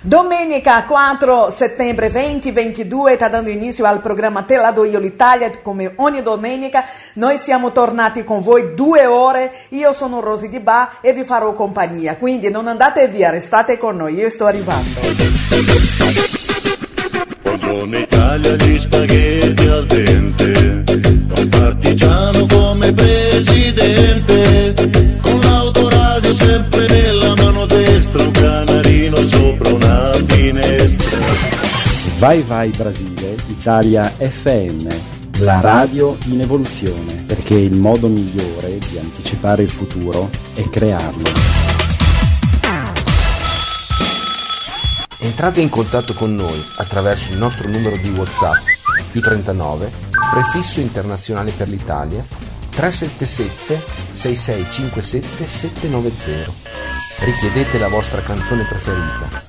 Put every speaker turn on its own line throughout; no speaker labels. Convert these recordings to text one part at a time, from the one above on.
Domenica 4 settembre 2022 sta dando inizio al programma Te la do io l'Italia come ogni domenica noi siamo tornati con voi due ore. Io sono Rosy Di Ba e vi farò compagnia quindi non andate via restate con noi io sto arrivando.
Buongiorno Italia gli spaghetti al dente
Vai Vai Brasile, Italia FM, la radio in evoluzione, perché il modo migliore di anticipare il futuro è crearlo.
Entrate in contatto con noi attraverso il nostro numero di WhatsApp più 39 prefisso internazionale per l'Italia 377 6657 790. Richiedete la vostra canzone preferita.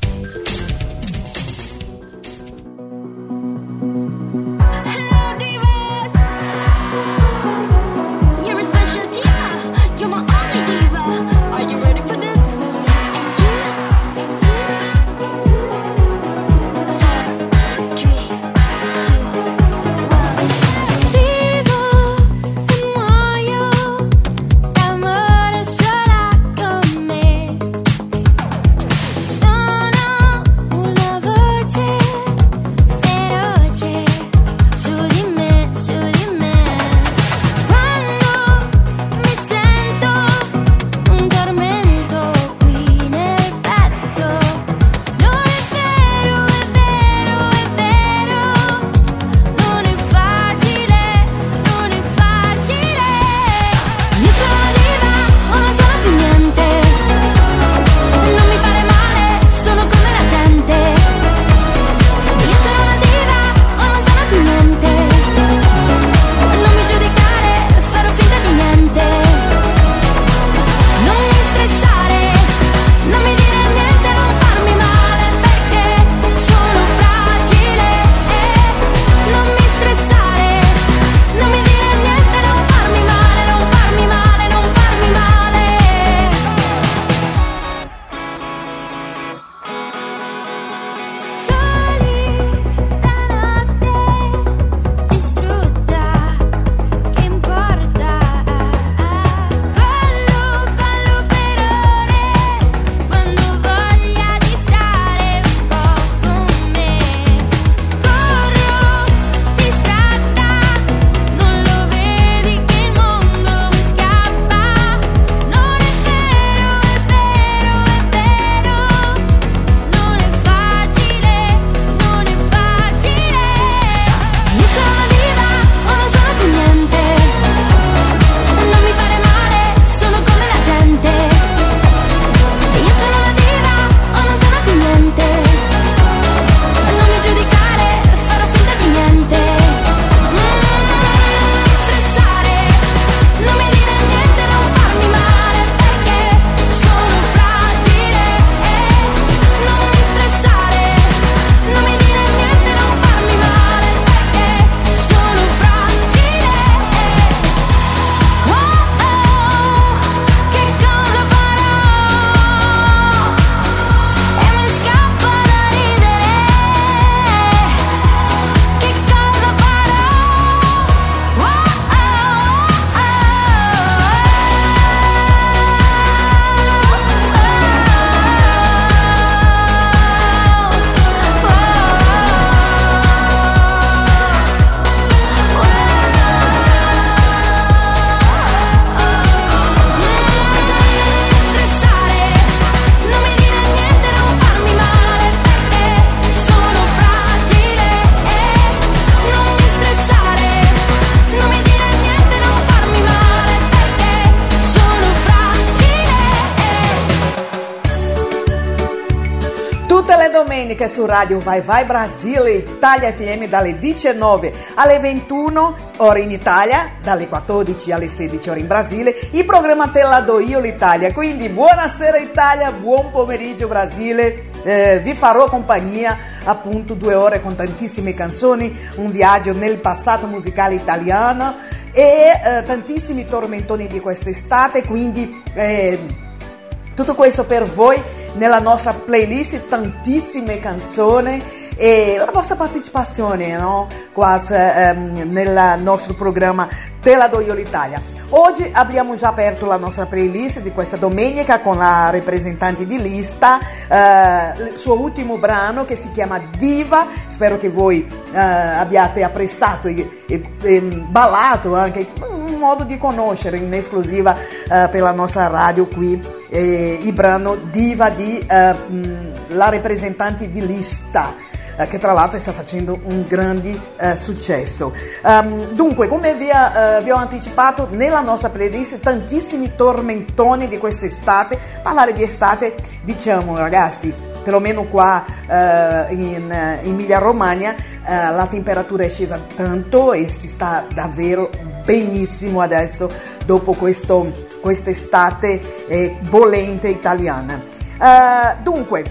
Radio Vai Vai Brasile, Italia FM dalle 19 alle 21 ore in Italia, dalle 14 alle 16 ore in Brasile, il programma Te la do io l'Italia. Quindi buonasera Italia, buon pomeriggio Brasile. Eh, vi farò compagnia appunto due ore con tantissime canzoni, un viaggio nel passato musicale italiano e eh, tantissimi tormentoni di quest'estate, quindi eh, Tutto questo per voi nella nostra playlist, tantissime canzoni e la vostra partecipazione no? Quasi, ehm, nel nostro programma Te la do io l'Italia. Oggi abbiamo già aperto la nostra playlist di questa domenica con la rappresentante di lista, eh, il suo ultimo brano che si chiama Diva, spero che voi eh, abbiate apprezzato e, e, e ballato anche un modo di conoscere in esclusiva eh, per la nostra radio qui eh, il brano Diva di eh, la rappresentante di lista eh, che tra l'altro sta facendo un grande eh, successo. Um, dunque, come vi, uh, vi, ho anticipato, nella nostra playlist tantissimi tormentoni di quest'estate. Parlare di estate, diciamo ragazzi, perlomeno qua uh, in uh, Emilia Romagna la temperatura è scesa tanto e si sta davvero benissimo adesso dopo questo, quest'estate eh, bollente italiana. dunque,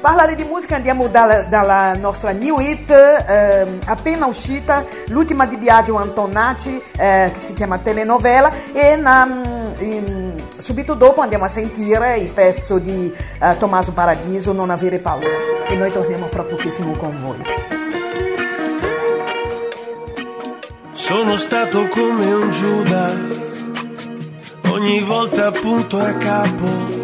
Parlare di musica andiamo dalla, dalla nostra new hit eh, appena uscita, l'ultima di Biagio Antonacci eh, che si chiama Telenovela e na, in, subito dopo andiamo a sentire il pezzo di eh, Tommaso Paradiso Non avere paura. E noi torniamo fra pochissimo con voi.
Sono stato come un Giuda, ogni volta appunto a capo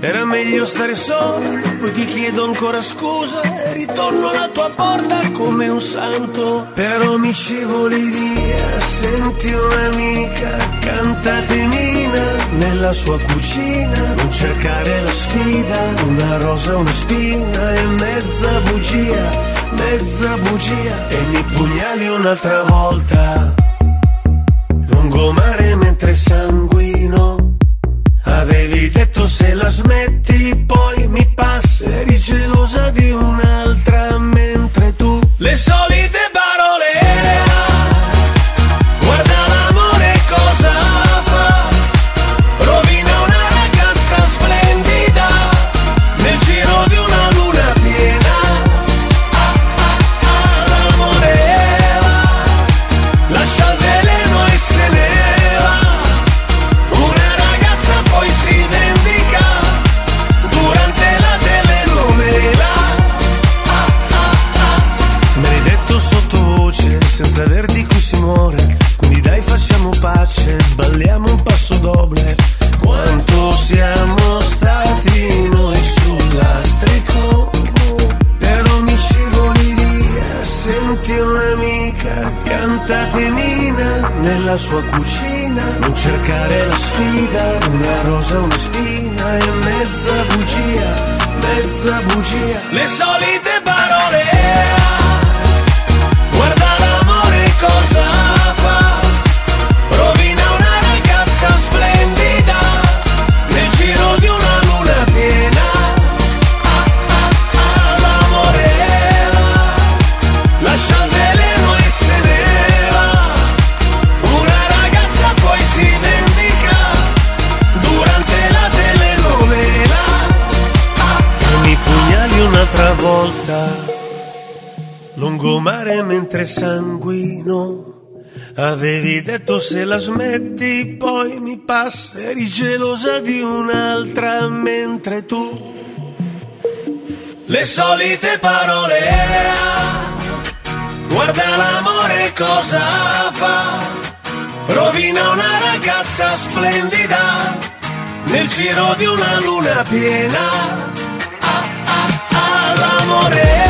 era meglio stare solo, poi ti chiedo ancora scusa e ritorno alla tua porta come un santo. Però mi scivoli via, senti un'amica, cantate Nina nella sua cucina. Non cercare la sfida, una rosa, una spina e mezza bugia, mezza bugia. E mi pugnali un'altra volta, lungomare mentre sanguino Avevi detto se la smetti poi mi passa Eri gelosa di un'altra mentre sua cucina, non cercare la sfida, una rosa, una spina e mezza bugia, mezza bugia. Le solite parole, Mentre sanguino. Avevi detto se la smetti poi mi passa. Eri gelosa di un'altra mentre tu. Le solite parole. Guarda l'amore cosa fa. Rovina una ragazza splendida nel giro di una luna piena. Ah, ah, ah, l'amore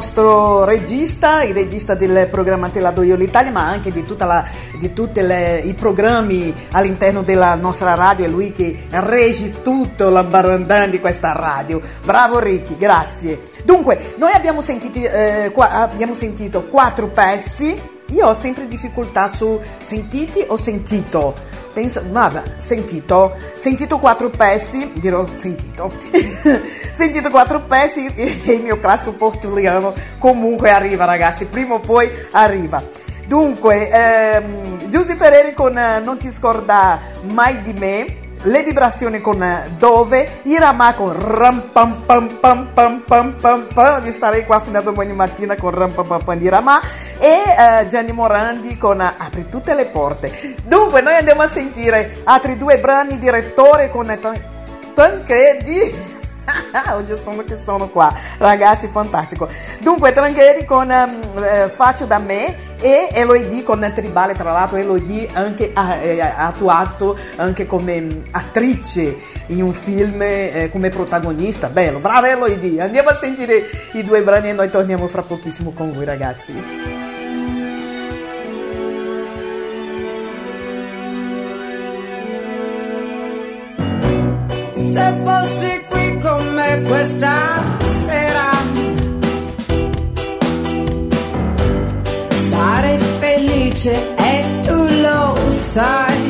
Nostro regista, il regista del programma Telado Io l'Italia, ma anche di tutti i programmi all'interno della nostra radio, è lui che regge tutto l'ambarandan di questa radio. Bravo Ricky, grazie. Dunque, noi abbiamo, sentiti, eh, qua- abbiamo sentito quattro pezzi, io ho sempre difficoltà su sentiti o sentito. Penso, vabbè, sentito, sentito quattro pezzi, dirò sentito, sentito quattro pezzi e il mio classico portoghese comunque arriva ragazzi, prima o poi arriva. Dunque, ehm, Giusy Ferreri con eh, Non ti scorda mai di me, le vibrazioni con eh, Dove, Irama con ram pam pam pam pam pam pam pam, di stare qua fino a domani mattina con ram pam pam pam di Irama e eh, Gianni Morandi con eh, Apri tutte le porte. Dunque, noi andiamo a sentire altri due brani di Rettore con Tan- Tancredi. Oggi sono che sono qua, ragazzi, fantastico. Dunque, Trangheri con ehm, eh, Faccio da me e Elodie con Tribale, tra l'altro Elodie anche ha eh, ha attuato anche come mm, attrice in un film eh, come protagonista. Bello, brava Elodie. Andiamo a sentire i due brani e noi torniamo fra pochissimo con voi, ragazzi.
Se fossi qui con me questa sera sarei felice e tu lo sai.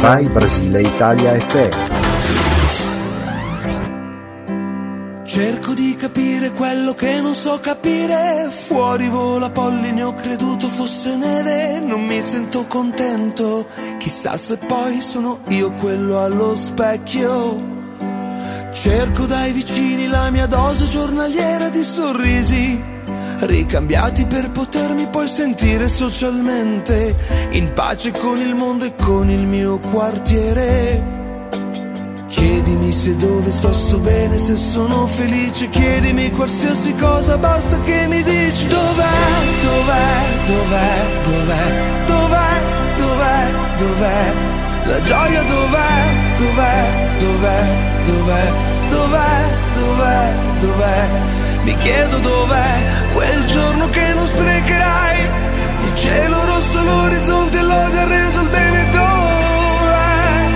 Vai Brasile Italia FM.
Cerco di capire quello che non so capire. Fuori vola polline, ho creduto fosse neve. Non mi sento contento. Chissà se poi sono io quello allo specchio. Cerco dai vicini la mia dose giornaliera di sorrisi. Ricambiati per potermi poi sentire socialmente in pace con il mondo e con il mio quartiere. Chiedimi se dove sto sto bene, se sono felice, chiedimi qualsiasi cosa, basta che mi dici dov'è, dov'è, dov'è, dov'è, dov'è, dov'è, dov'è, la gioia dov'è, dov'è, dov'è, dov'è, dov'è, dov'è, dov'è, mi chiedo dov'è quel giorno che non sprecherai, il cielo rosso, l'orizzonte, l'odio ha reso il bene dov'è,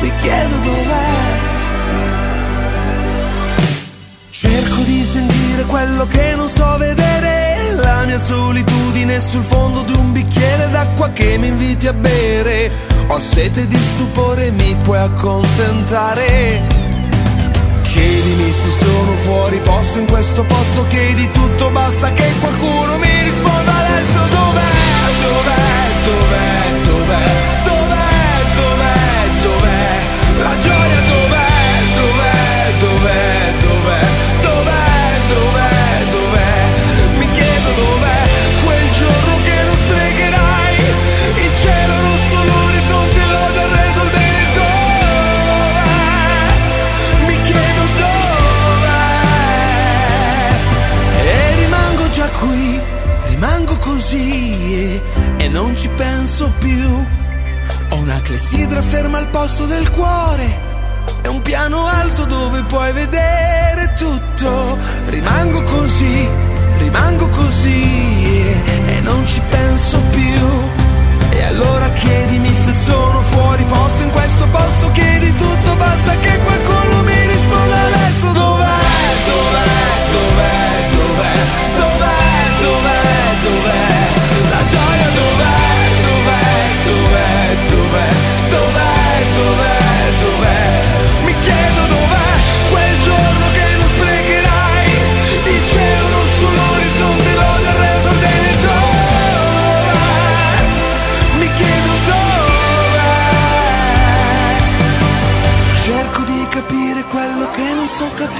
mi chiedo dov'è. Cerco di sentire quello che non so vedere, la mia solitudine sul fondo di un bicchiere d'acqua che mi inviti a bere. Ho sete di stupore, mi puoi accontentare. Chiedimi se sono fuori posto in questo posto, chiedi tutto, basta che qualcuno mi risponda adesso. Dov'è, dov'è, dov'è, dov'è, dov'è, dov'è, dov'è, la gioia dov'è, così e non ci penso più. Ho una clessidra ferma al posto del cuore. È un piano alto dove puoi vedere tutto. Rimango così, rimango così e non ci penso più. E allora chiedimi se sono fuori posto in questo posto, chiedi tutto, basta che qualcuno mi risponda adesso dov'è, dov'è.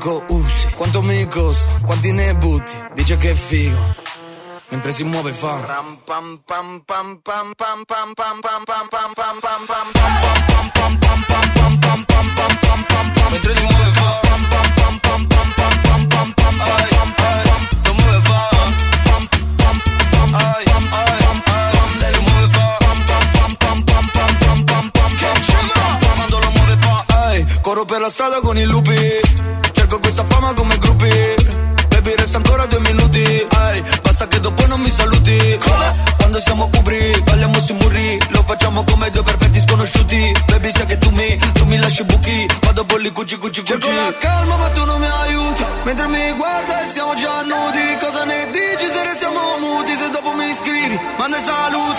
dico usi Quanto mi costa, quanti ne butti Dice che è figo Mentre si muove fa Mentre si muove fa Corro per la strada con i lupi con questa fama come gruppi. Baby resta ancora due minuti. Ehi, basta che dopo non mi saluti. Come? Quando siamo ubri, parliamo sui muri. Lo facciamo come due perfetti sconosciuti. Baby sai che tu mi, tu mi lasci buchi. Vado a bolli cucci cucci cucci. Cerco la calma ma tu non mi aiuti. Mentre mi guarda e siamo già nudi. Cosa ne dici se restiamo muti? Se dopo mi scrivi, ma i saluti.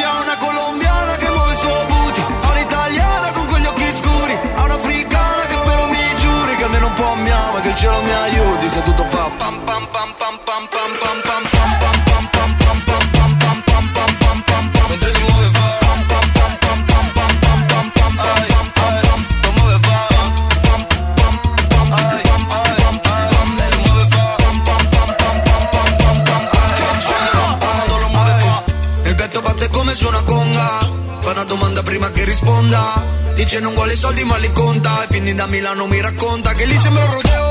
risponda Dice non vuole soldi ma li conta E quindi da Milano mi racconta Che lì sembra un rodeo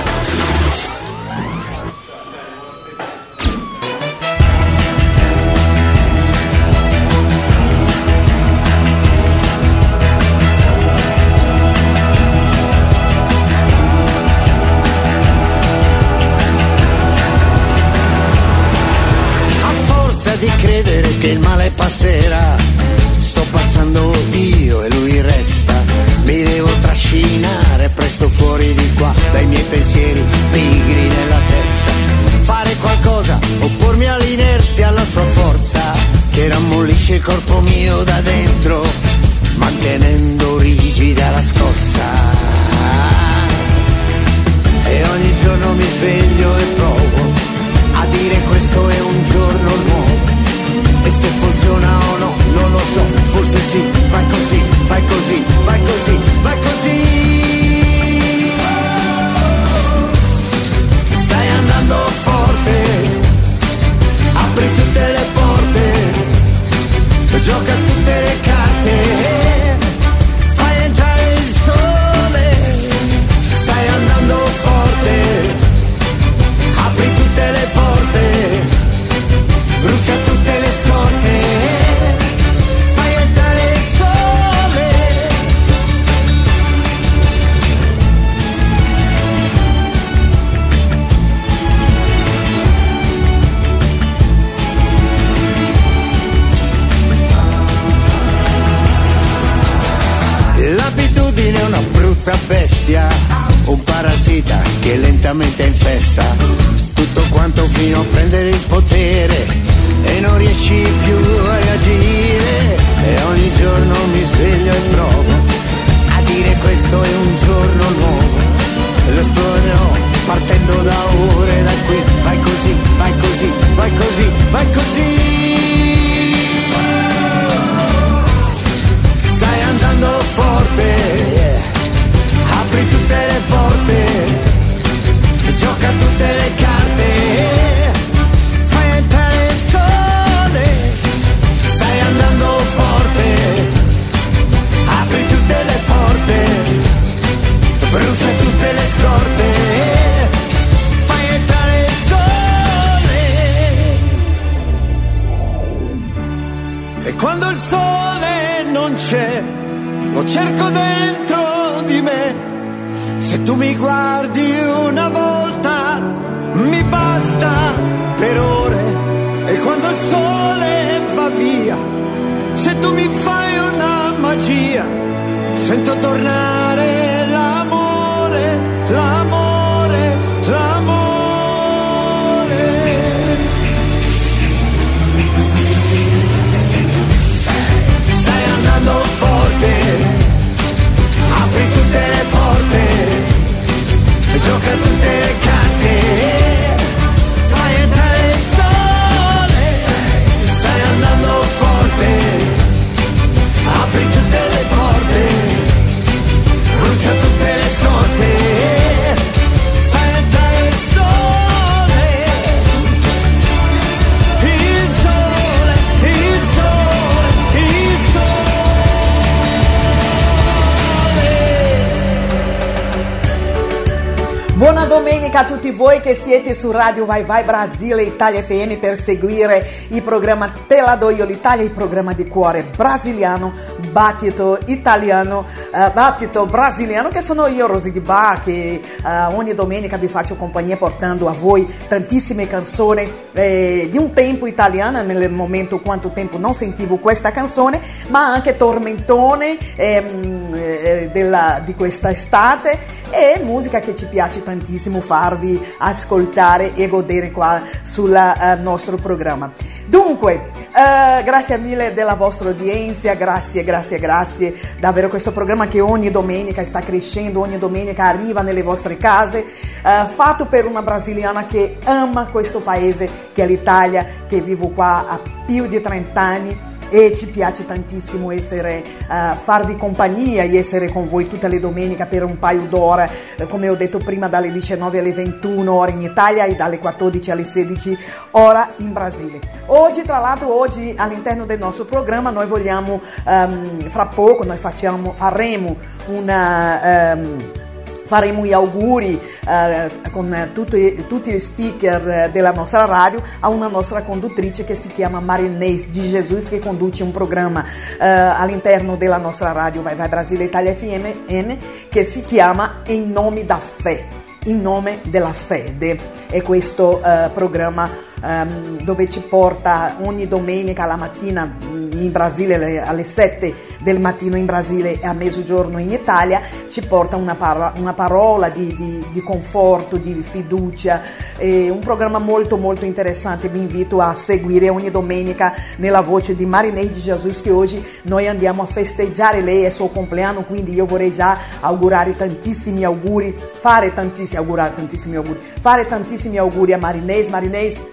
Che siete su Radio Vai Vai Brasile Italia FM per seguire il programma Te la do io l'Italia, il programma di cuore brasiliano, battito italiano, eh, battito brasiliano che sono io Rosy Di Ba che eh, ogni domenica vi faccio compagnia portando a voi tantissime canzoni eh, di un tempo italiana nel momento quanto tempo non sentivo questa canzone ma anche tormentone ehm, eh, della- di questa estate e musica che ci piace tantissimo farvi ascoltare e godere qua sul eh, nostro programma. Dunque, eh, grazie mille della vostra udienza, grazie, grazie, grazie. Davvero questo programma che ogni domenica sta crescendo, ogni domenica arriva nelle vostre case, eh, fatto per una brasiliana che ama questo paese, che è l'Italia, che vivo qua a più di 30 anni e ci piace tantissimo essere, eh, farvi compagnia e essere con voi tutte le domeniche per un paio d'ore, eh, come ho detto prima dalle 19 alle 21 ore in Italia e dalle 14 alle 16 ora in Brasile. Oggi, tra l'altro, oggi all'interno del nostro programma noi vogliamo, ehm, fra poco, noi facciamo, faremo una... ehm, faremo gli auguri eh, con tutti, tutti gli speaker eh, della nostra radio a una nostra conduttrice che si chiama Marinês di Jesus che conduce un programma eh, all'interno della nostra radio Vai Vai Brasile Italia FM che si chiama In Nome da Fé, in nome della fede. È questo eh, programma ehm, dove ci porta ogni domenica la mattina mh, in Brasile alle- alle 7 del mattino in Brasile e a mezzogiorno in Italia, ci porta una, parola, una parola di, di- di conforto, di fiducia, è un programma molto molto interessante, vi invito a seguire ogni domenica nella voce di Marinei di Jesus che oggi noi andiamo a festeggiare lei, è il suo compleanno, quindi io vorrei già augurare tantissimi auguri, fare tantissimi, augurare tantissimi auguri, fare tantissimi auguri a Marinês, Marinês,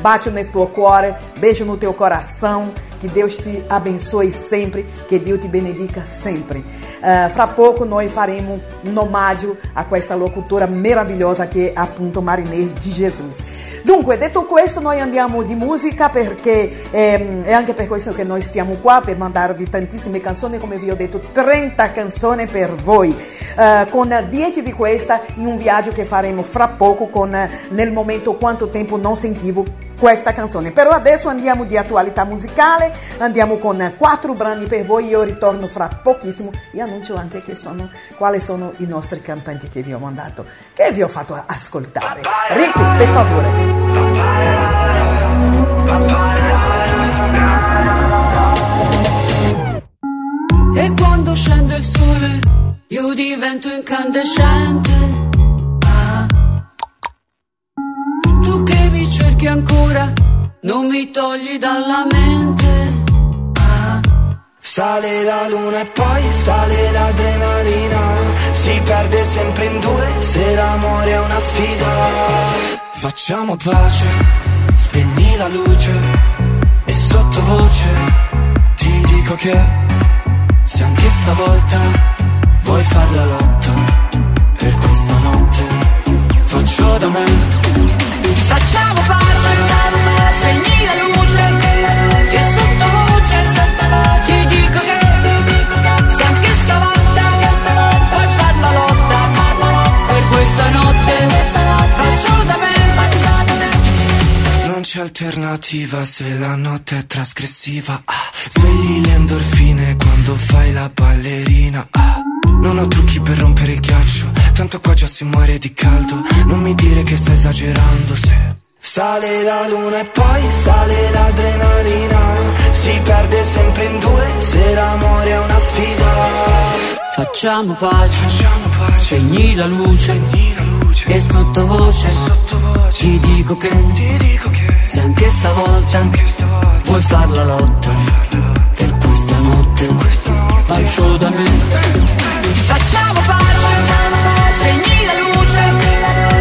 Bate nesse teu cuore, beijo no teu coração, que Deus te abençoe sempre, que Deus te benedica sempre. Eh, fra pouco noi faremo un omaggio a questa locutora meravigliosa che è appunto Marinês di Jesus. Dunque, detto questo, noi andiamo di musica perché ehm, è anche per questo che noi stiamo qua per mandarvi tantissime canzoni, come vi ho detto, 30 canzoni per voi, eh, con 10 di questa in un viaggio che faremo fra poco con nel momento quanto tempo non sentivo questa canzone. Però adesso andiamo di attualità musicale, andiamo con quattro brani per voi, io ritorno fra pochissimo e annuncio anche che sono, quali sono i nostri cantanti che vi ho mandato, che vi ho fatto ascoltare. Ricky, per favore.
E quando scende il sole, io
divento incandescente. Che ancora, non mi togli dalla mente. Ah.
Sale la luna e poi sale l'adrenalina Si perde sempre in due se l'amore è una sfida Facciamo pace, spegni la luce E sottovoce ti dico che Se anche stavolta vuoi far la lotta Per questa notte faccio da me
Facciamo pace,
c'è alternativa se la notte è trasgressiva ah, Svegli le endorfine quando fai la ballerina ah, Non ho trucchi per rompere il ghiaccio Tanto qua già si muore di caldo. Non mi dire che stai esagerando se Sale la luna e poi sale l'adrenalina. Si perde sempre in due se l'amore è una sfida.
Facciamo pace, spegni la luce e sottovoce ti dico che se anche stavolta vuoi far la lotta per questa notte faccio da me. Facciamo pace, spegni la luce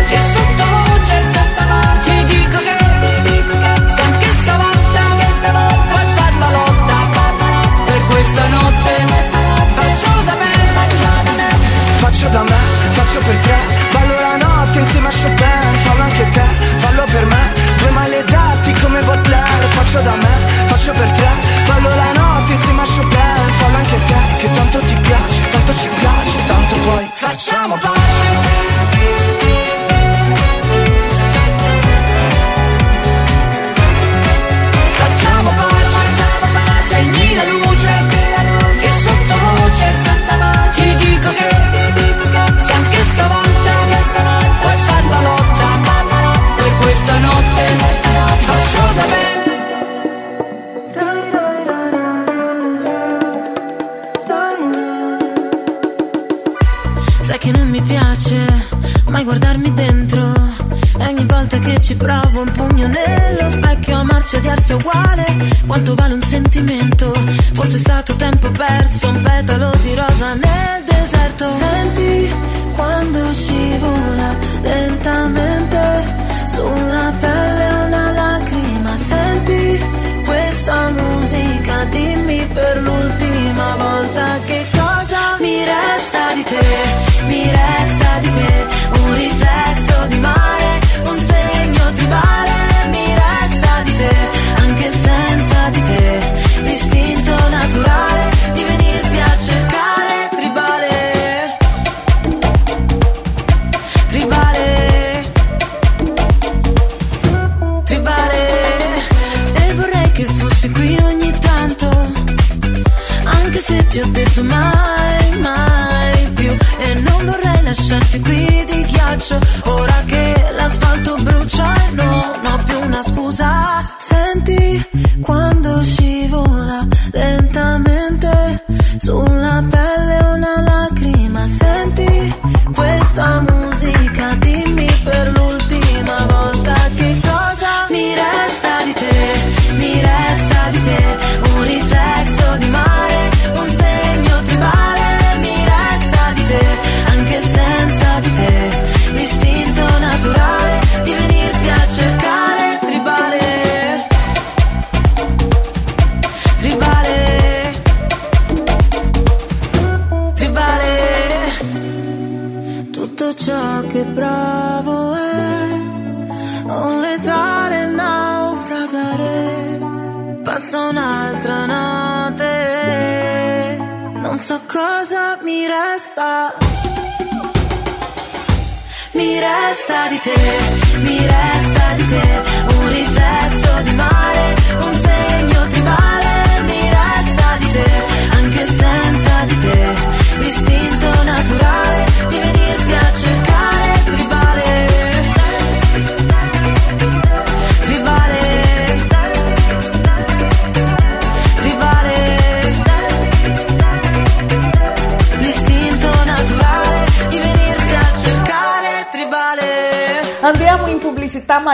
e sottovoce ti dico che se anche stavolta vuoi far la lotta per questa notte faccio da me.
Faccio da me, faccio per te Faccio da me, faccio per te Ballo la notte insieme a Chopin Fallo anche te, che tanto ti piace Tanto ci piace, tanto poi
Facciamo pace.
Mai guardarmi dentro. Ogni volta che ci provo un pugno nello specchio Amarsi e odiarsi è uguale. Quanto vale un sentimento? Forse è stato tempo perso Un petalo di rosa nel deserto. Senti quando scivola lentamente Sulla pelle una lacrima. Senti questa musica Dimmi per l'ultima volta che cosa mi resta di te mi resta di te un riflesso di mare, un segno tribale, mi resta di te, anche senza di te, l'istinto naturale di venirti a cercare, tribale, tribale, tribale, e vorrei che fossi qui ogni tanto, anche se ti ho detto mai, mai più. E non vorrei lasciarti qui di ghiaccio Ora che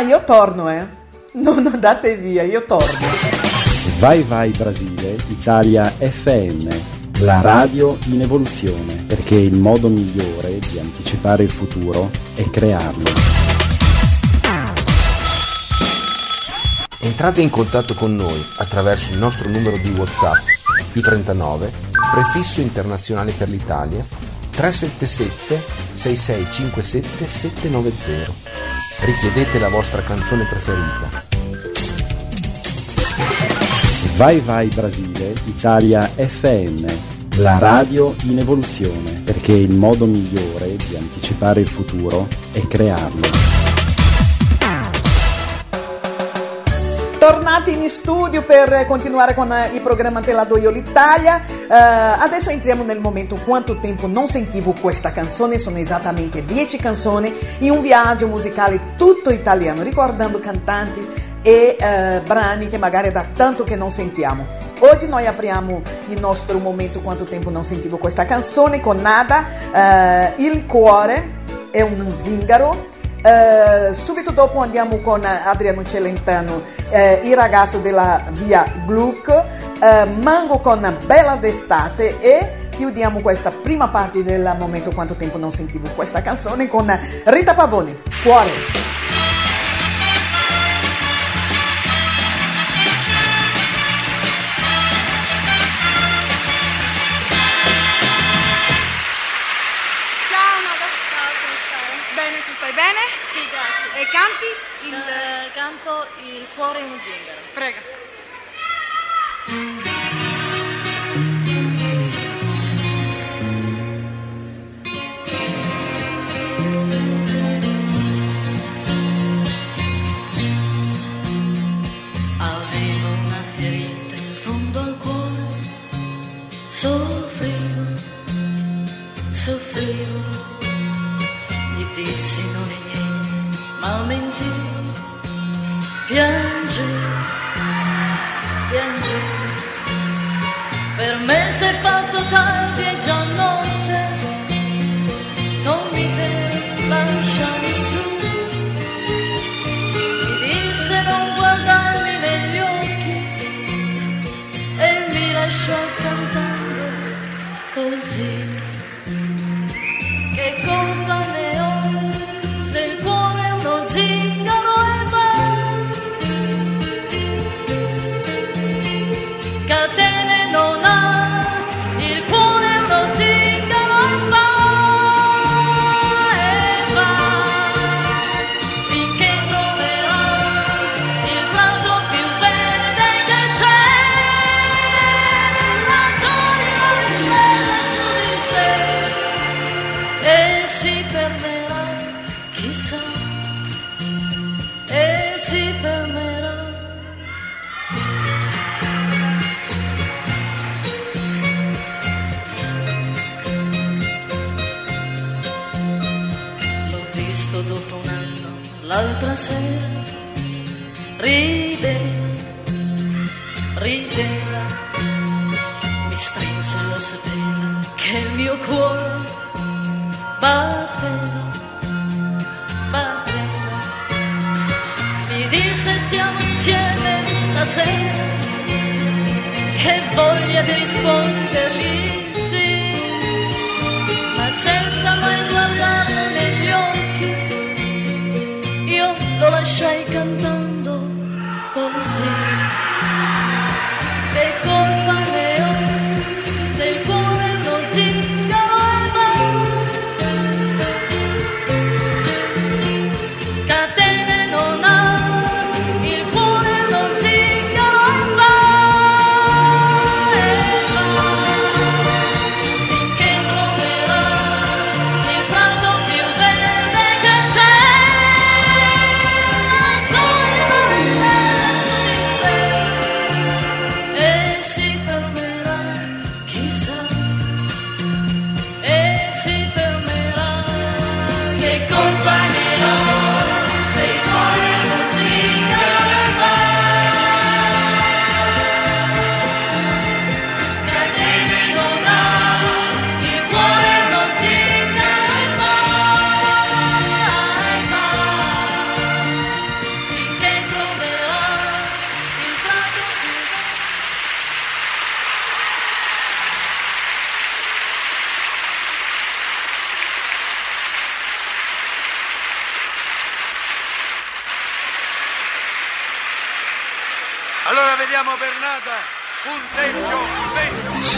io torno, eh. Non andate via, io torno.
Vai Vai Brasile, Italia FM, la radio in evoluzione, perché il modo migliore di anticipare il futuro è crearlo.
Entrate in contatto con noi attraverso il nostro numero di WhatsApp più 39 prefisso internazionale per l'Italia 377 6657 790. Richiedete la vostra canzone preferita.
Vai Vai Brasile, Italia FM, la radio in evoluzione, perché il modo migliore di anticipare il futuro è crearlo.
Tornati in studio per continuare con eh, il programma Te la do io l'Italia. Eh, adesso entriamo nel momento quanto tempo non sentivo questa canzone, sono esattamente 10 canzoni in un viaggio musicale tutto italiano, ricordando cantanti e eh, brani che magari da tanto che non sentiamo. Oggi noi apriamo il nostro momento quanto tempo non sentivo questa canzone con Nada, eh, Il cuore è un zingaro. Eh, subito dopo andiamo con Adriano Celentano, eh, il ragazzo della via Gluck, eh, Mango con Bella d'estate e chiudiamo questa prima parte del momento quanto tempo non sentivo questa canzone con Rita Pavoni, Cuore.
Il
cuore in un zingaro.
Prega.
Avevo è fatto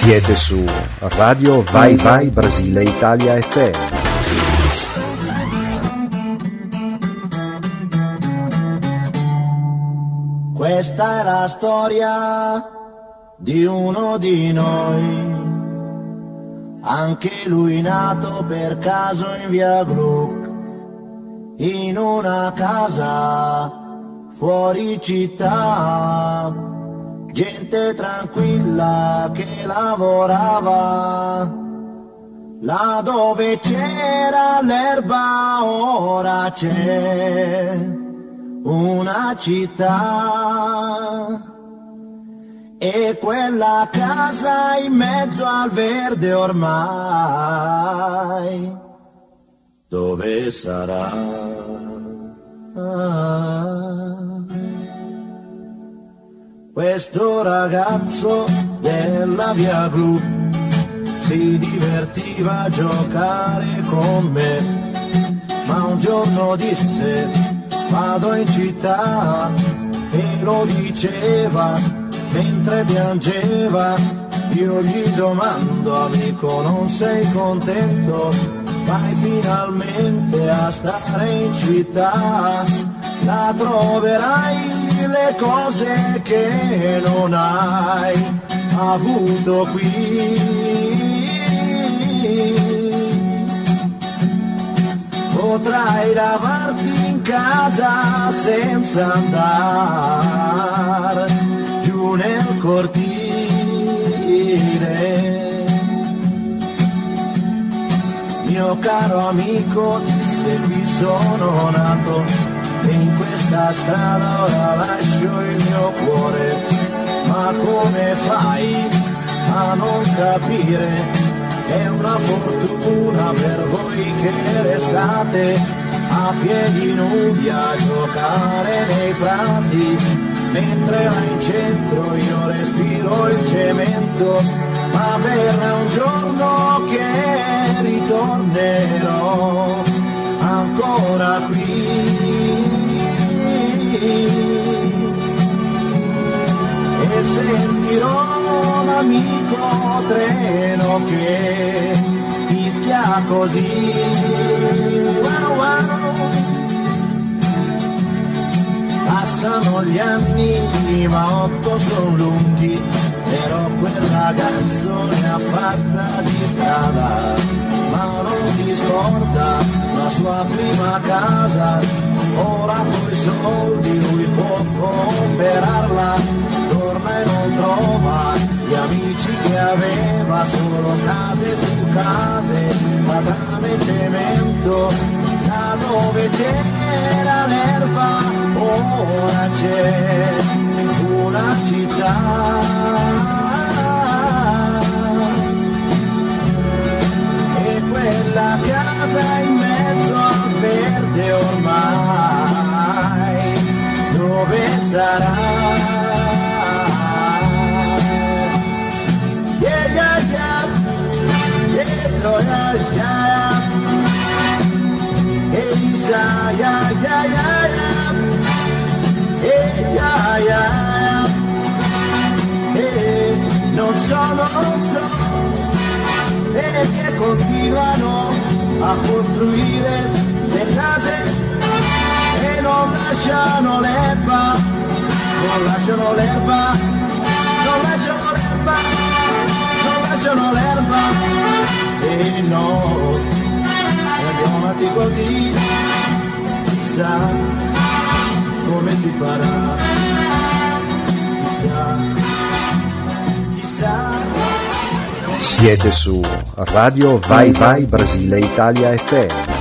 Siete su Radio Vai Vai Brasile Italia FM.
Questa è la storia di uno di noi, anche lui nato per caso in via Gluck, in una casa fuori città, gente tranquilla che lavorava, là dove c'era l'erba ora c'è una città e quella casa in mezzo al verde ormai dove sarà? Questo ragazzo della via Gru si divertiva a giocare con me, ma un giorno disse vado in città e lo diceva mentre piangeva. Io gli domando amico non sei contento? Vai finalmente a stare in città, la troverai le cose che non hai avuto qui. Potrai lavarti in casa senza andare giù nel cortile. Mio caro amico, se qui sono nato. E in questa strada ora lascio il mio cuore, ma come fai a non capire? È una fortuna per voi che restate a piedi nudi a giocare nei prati, mentre là in centro io respiro il cemento, ma verrà un giorno che ritornerò ancora qui e sentirò l'amico treno che fischia così. Wow, wow. Passano gli anni, ma otto sono lunghi, però quel ragazzo ne ha fatta di strada, ma non si scorda la sua prima casa, ora coi soldi lui può comprarla, torna e non trova gli amici che aveva, solo case su case, ma tramite cemento, da dove c'era l'erba, ora c'è una città. E quella casa in mezzo al verde ormai, dove sarà? Yeah, yeah, yeah. Sa, yeah, yeah, yeah, yeah. Hey, yeah, yeah. Hey, non so, non so perché continuano a costruire le case e non lasciano l'erba, non lasciano l'erba, non lasciano l'erba, non lasciano l'erba e no, avanti così, chissà come si farà, chissà, chissà.
Siete su Radio Vai Vai Brasile Italia FM.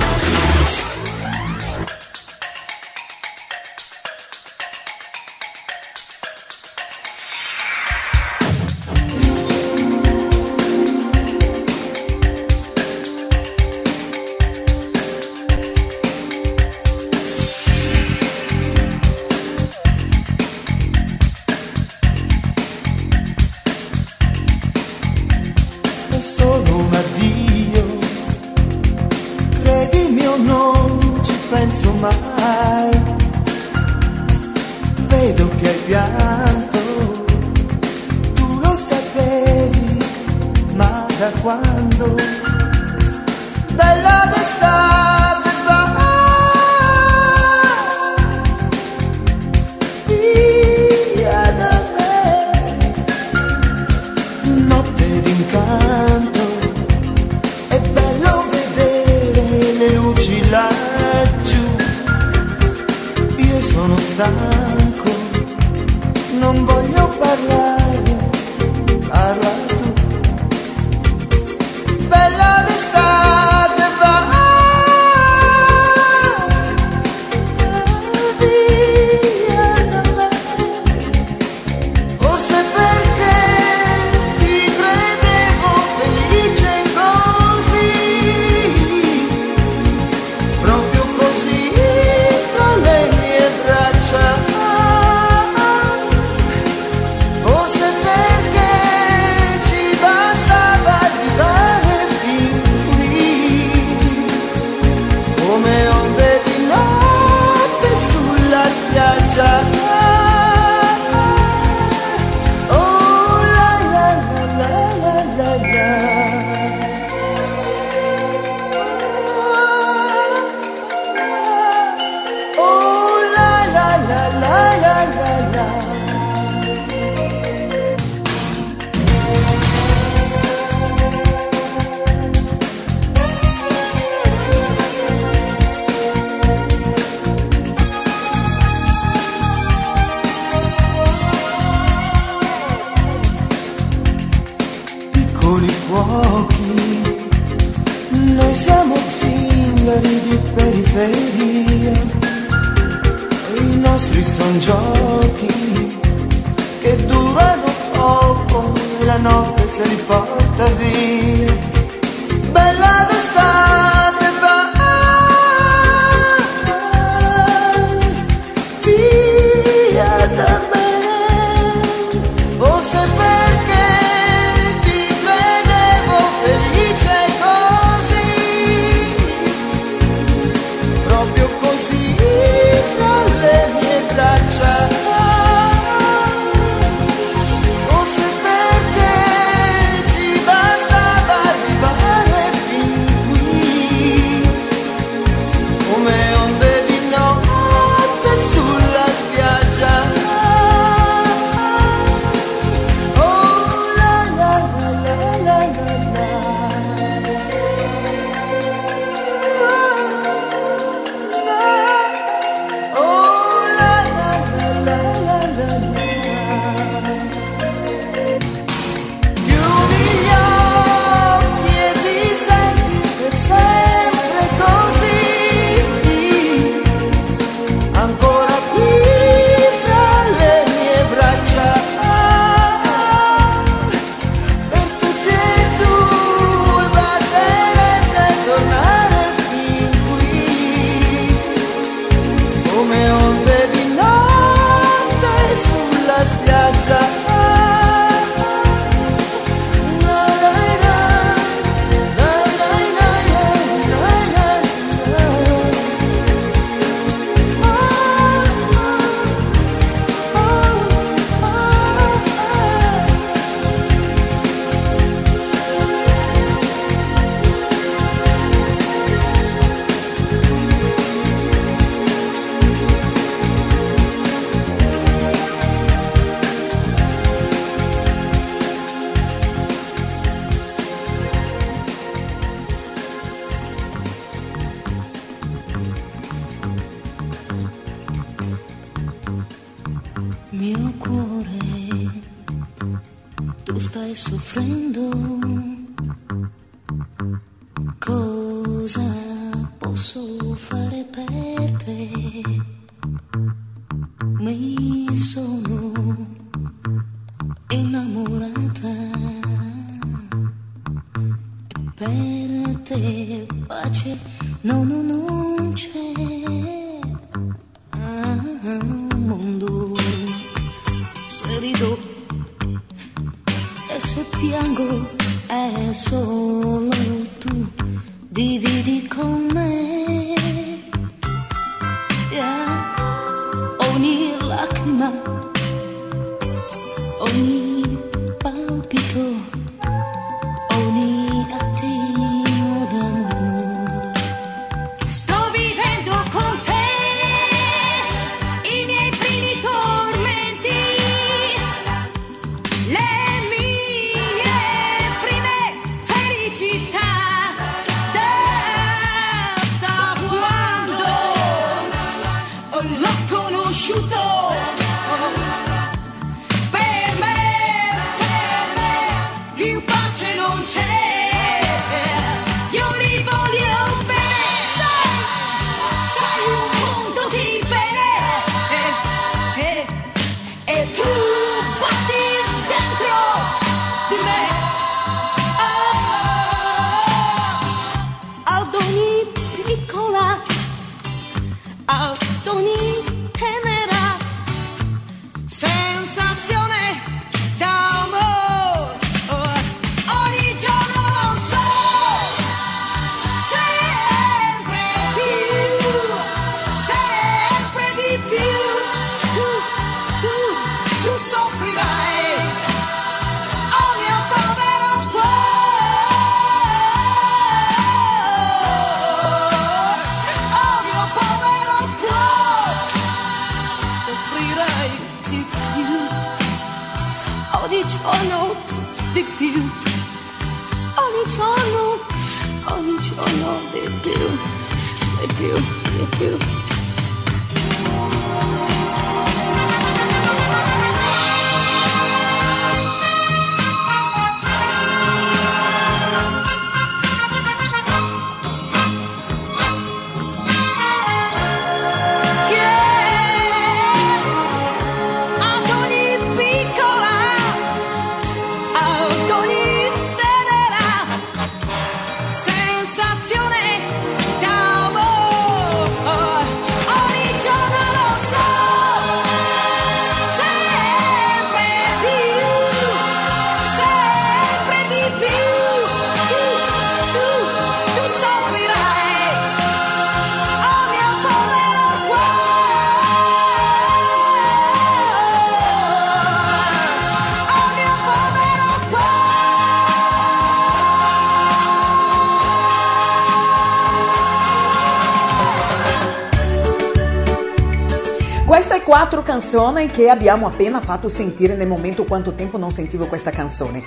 Quattro canzoni che abbiamo appena fatto sentire nel momento quanto tempo non sentivo questa canzone.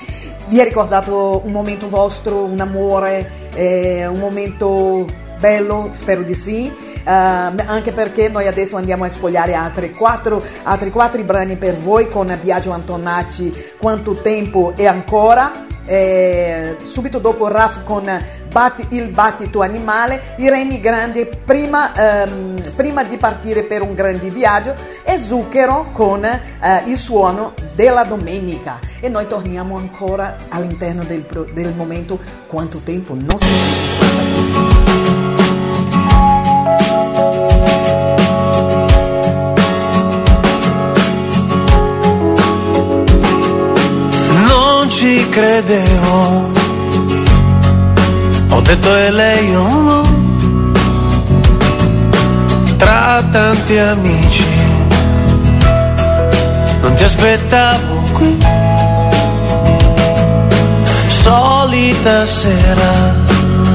Vi è ricordato un momento vostro, un amore, eh, un momento bello? Spero di sì. Eh, anche perché noi adesso andiamo a sfogliare altri quattro, altri quattro brani per voi con Biagio Antonacci, Quanto tempo e ancora. Eh, subito dopo Raf con Batti- il battito animale, Irene Grande prima, ehm, prima di partire per un grande viaggio e Zucchero con eh, il suono della domenica. E noi torniamo ancora all'interno del, del momento. Quanto tempo non si
Non ci credevo, detto è lei o no? Tra tanti amici, non ti aspettavo qui. Solita sera,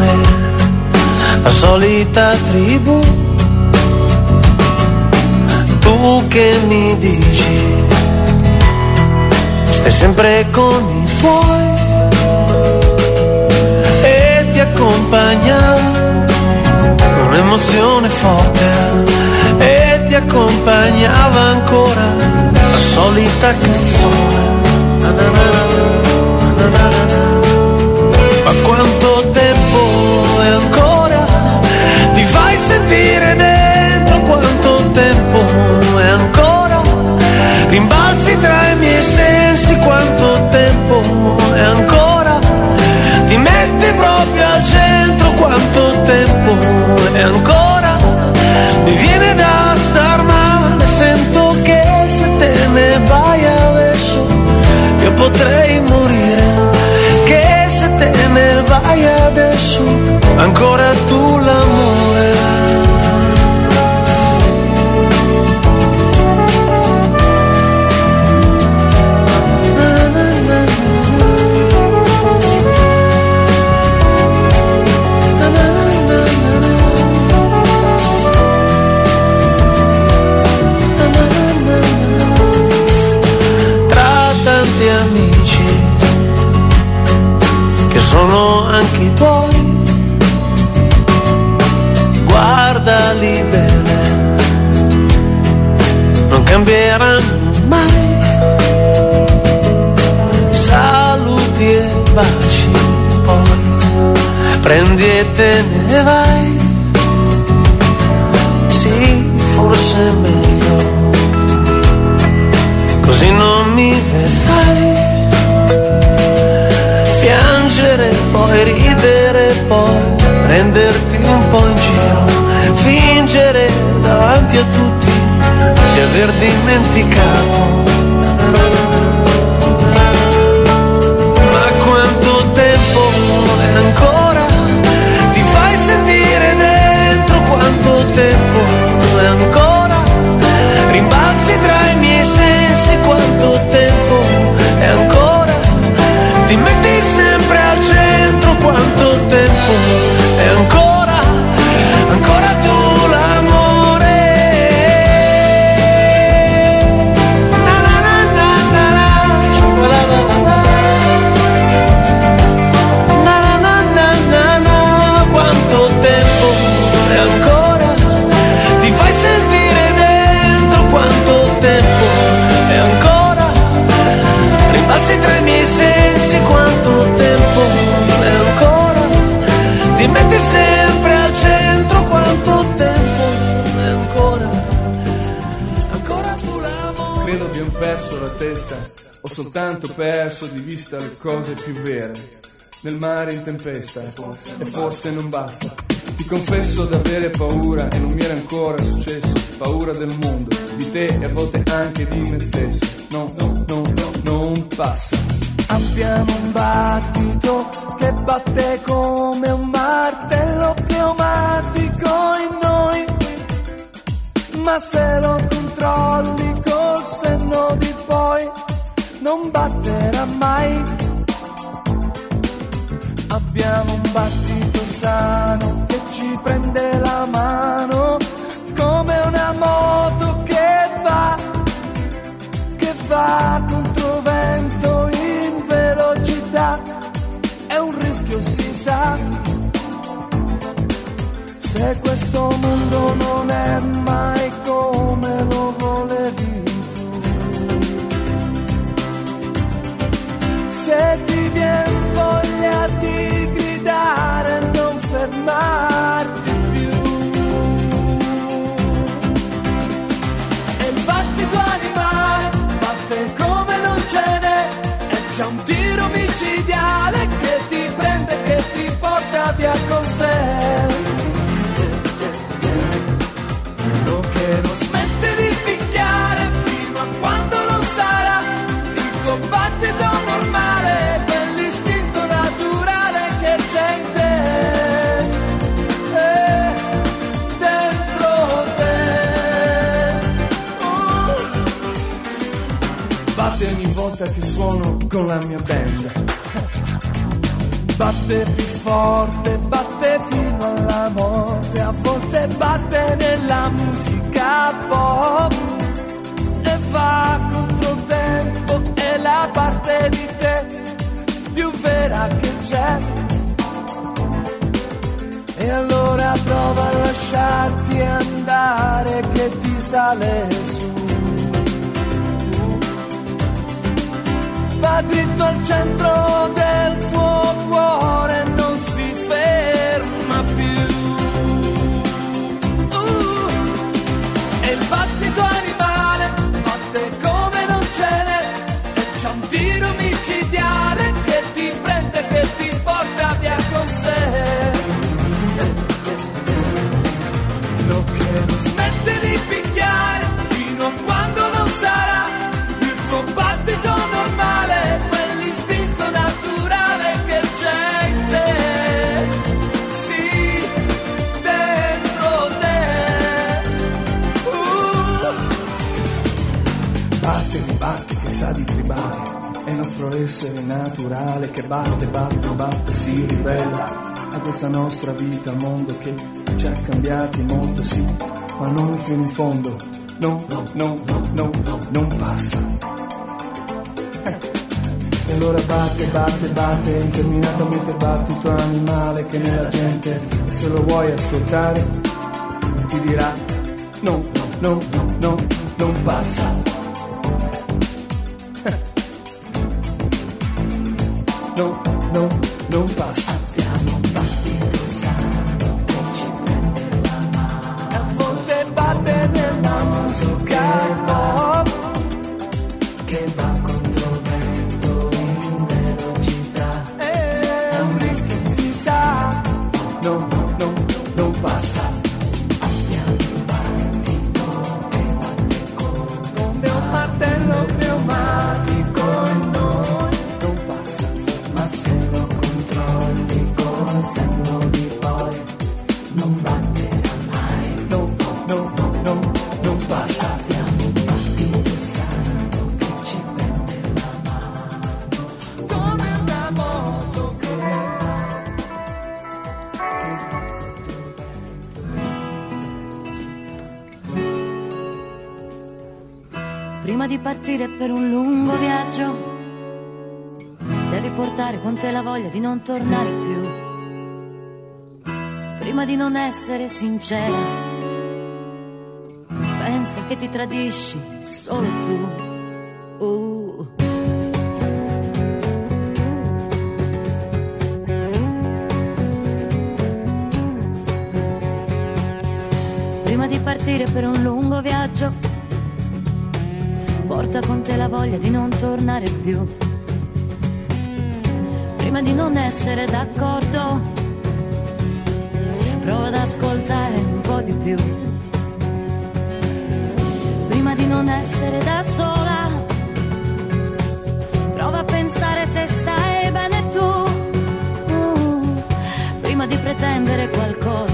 eh, la solita tribù. Tu che mi dici stai sempre con i tuoi accompagna un'emozione forte e ti accompagnava ancora la solita canzone. Ma quanto tempo è ancora? Ti fai sentire dentro quanto tempo è ancora? Rimbalzi tra i miei sensi quanto tempo è ancora? Quanto tempo è ancora? Mi viene da star male, sento che se te ne vai adesso io potrei morire. Che se te ne vai adesso ancora tu l'amore. Sono anche i tuoi, guardali bene, non cambieranno mai. Saluti e baci, poi prendi e te ne vai. Sì, forse è meglio, così non mi vedrai. Fingere davanti a tutti di aver dimenticato. Ma quanto tempo è ancora? Ti fai sentire dentro quanto tempo è ancora? Rimbalzi
perso di vista le cose più vere. Nel mare in tempesta, e forse non basta. Ti confesso d'avere paura e non mi era ancora successo. Paura del mondo, di te e a volte anche di me stesso. No, no, no, no, non passa.
Abbiamo un battito che batte come un martello pneumatico in noi. Ma se lo controlli col senno di poi, non batterà mai. Abbiamo un battito sano che ci prende la mano come una moto che va che va contro vento in velocità è un rischio si sa se questo mondo non è mai di gridare non fermarti
volta che suono con la mia band.
Batte più forte, batte fino alla morte, a volte batte nella musica pop e va contro il tempo, è la parte di te più vera che c'è. E allora prova a lasciarti andare che ti sale su. Dritto al centro che
batte, batte, batte, si ribella a questa nostra vita, mondo che ci ha cambiati molto, sì, ma non fino in fondo. No, no, no, no, no, non passa. Eh. E allora batte, batte, batte, interminatamente battito animale che nella gente, e se lo vuoi ascoltare, ti dirà no, no, no, no, non passa.
Portare con te la voglia di non tornare più. Prima di non essere sincera, pensa che ti tradisci solo tu. Uh. Prima di partire per un lungo viaggio, porta con te la voglia di non tornare più. Essere d'accordo, prova ad ascoltare un po' di più. Prima di non essere da sola, prova a pensare se stai bene tu. Uh, prima di pretendere qualcosa,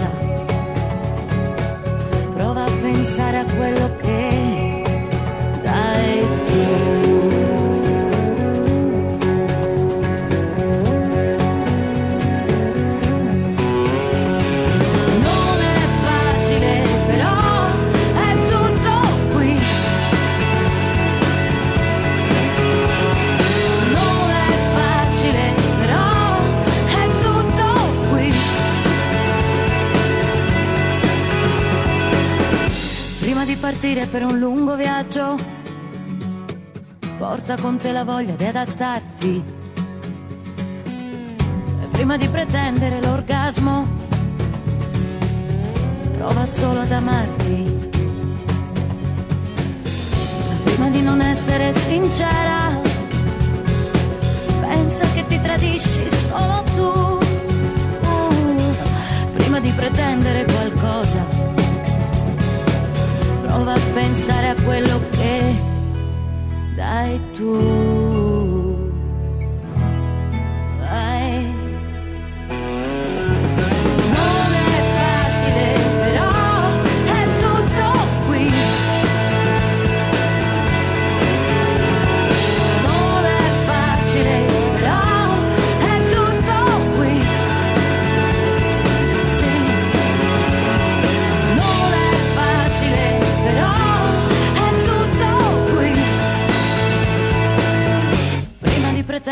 partire per un lungo viaggio, porta con te la voglia di adattarti. E Prima di pretendere l'orgasmo, prova solo ad amarti. Prima di non essere sincera, pensa che ti tradisci solo tu. Uh, prima di pretendere qualcosa, prova a pensare a quello che dai tu.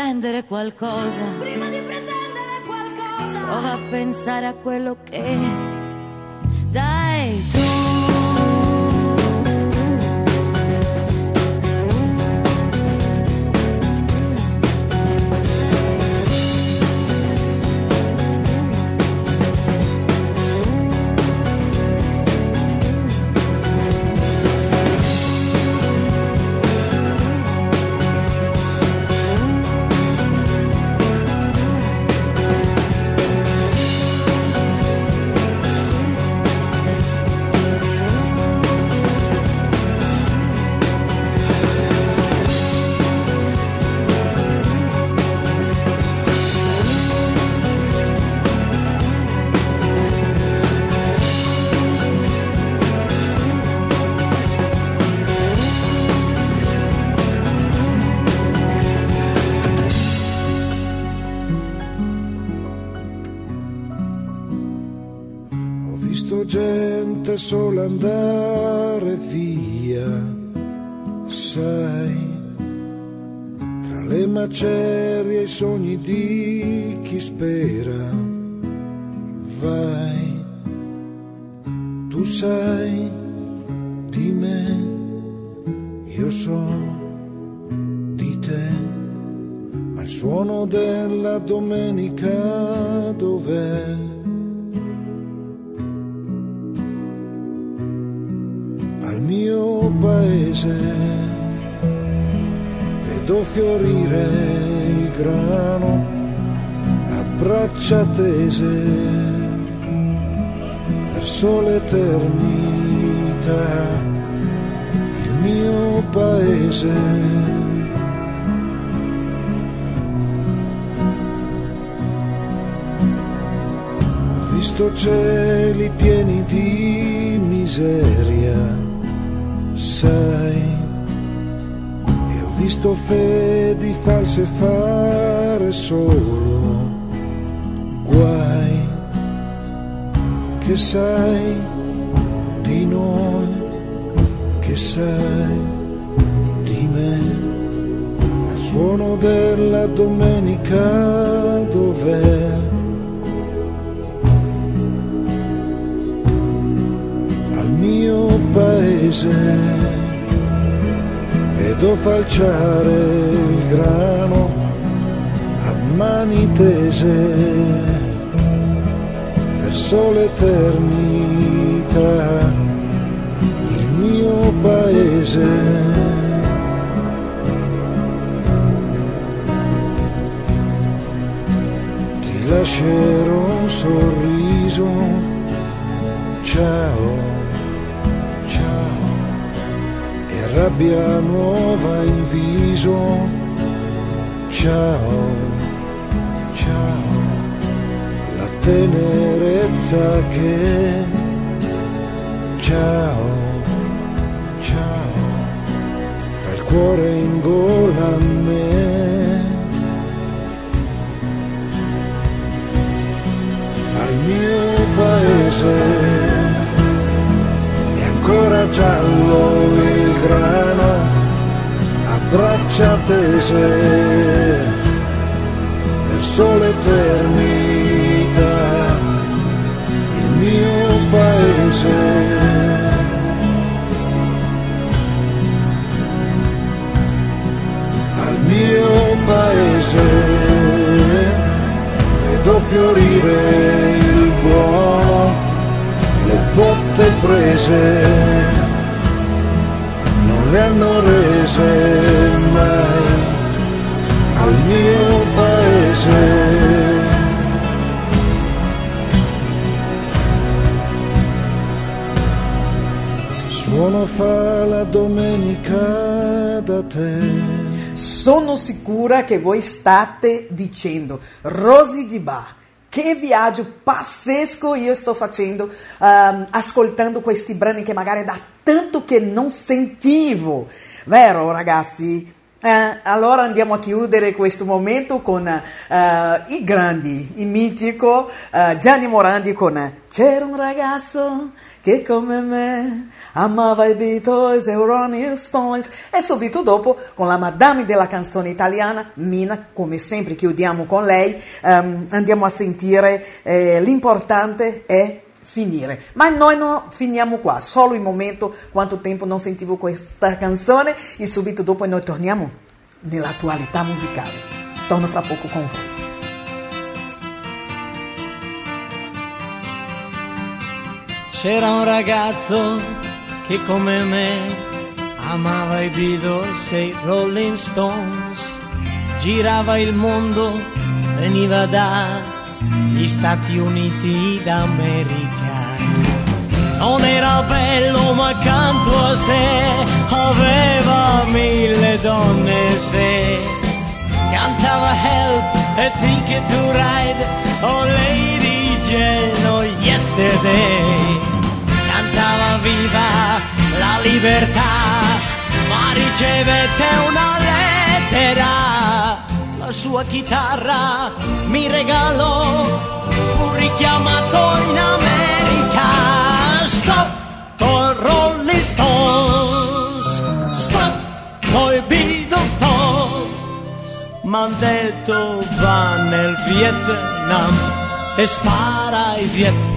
Pretendere qualcosa, prima di pretendere qualcosa, prova a pensare a quello che
sola andare l'eternità, il mio paese. Ho visto cieli pieni di miseria, sai, e ho visto fedi false fare solo guai, che sai noi, che sai di me, il suono della domenica dov'è? al mio paese vedo falciare il grano a mani tese verso l'eternità paese. Ti lascerò un sorriso. Ciao ciao. E rabbia nuova in viso. Ciao ciao. La tenerezza che ciao cuore in gola a me. Al mio paese è ancora giallo il grano a braccia tese verso l'eternità il mio paese paese vedo fiorire il buono le botte prese non le hanno rese mai al mio paese. Suono fa la domenica da te?
Sono sicura che voi state dicendo, Rosy Di Bar, che viaggio pazzesco io sto facendo ehm, ascoltando questi brani che magari da tanto che non sentivo. Vero ragazzi? Eh, allora andiamo a chiudere questo momento con eh, i grandi, il mitico eh, Gianni Morandi con C'era un ragazzo che come me amava i Beatles e i Rolling Stones e subito dopo con la madame della canzone italiana Mina, come sempre chiudiamo con lei, ehm, andiamo a sentire eh, l'importante è finire. Ma noi non finiamo qua, solo il momento quanto tempo non sentivo questa canzone e subito dopo noi torniamo nell'attualità musicale. Torno fra poco con voi.
C'era un ragazzo che come me amava i Beatles e i Rolling Stones, girava il mondo, veniva dagli Stati Uniti d'America. Non era bello ma accanto a sé aveva mille donne se cantava Help e Ticket to Ride, oh Lady Jane, oh Yesterday cantava viva la libertà, ma ricevette una lettera. La sua chitarra mi regalò, fu richiamato in America. Stop con Rolling Stones, stop coi Beatles, stop. M'han detto va nel Vietnam e spara ai Viet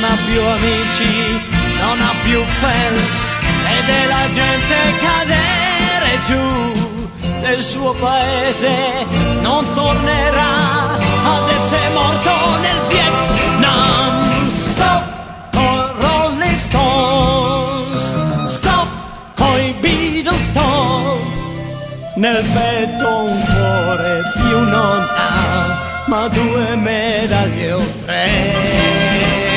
Non ha più amici, non ha più fans, vede la gente cadere giù nel suo paese, non tornerà ad essere morto nel Vietnam. Stop con Rolling Stones, stop con i Beatles, stop nel petto un cuore più non ha, ma due medaglie o tre.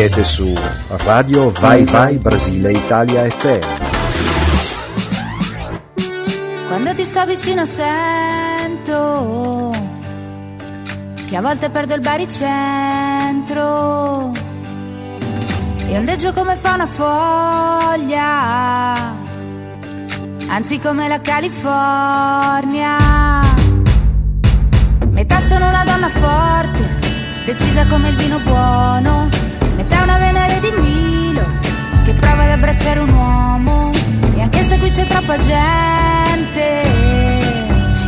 Siete su Radio Vai Vai Brasile Italia FM.
Quando ti sto vicino sento che a volte perdo il baricentro
Io ondeggio come fa una foglia, anzi come la California. Metà sono una donna forte, decisa come il vino buono. Milo, che prova ad abbracciare un uomo. E anche se qui c'è troppa gente,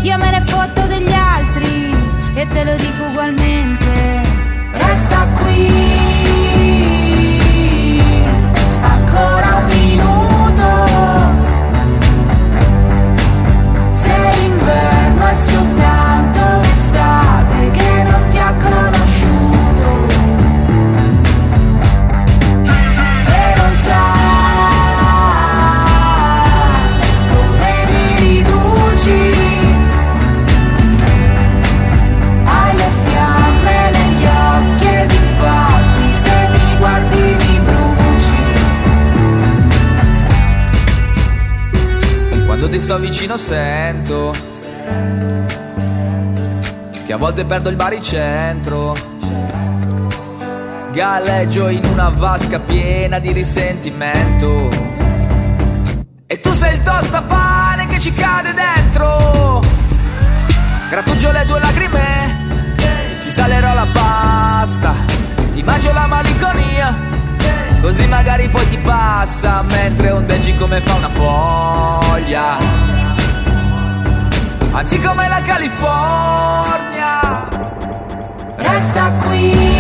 io me ne fotto degli altri e te lo dico ugualmente. Resta qui, ancora un minuto. Se l'inverno è soltanto
sto vicino sento che a volte perdo il baricentro. Galleggio in una vasca piena di risentimento. E tu sei il tostapane che ci cade dentro. Grattugio le tue lacrime, ci salerò la pasta. Ti mangio la malinconia. Così magari poi ti passa mentre ondeggi come fa una foglia. Anzi come la California.
Resta qui,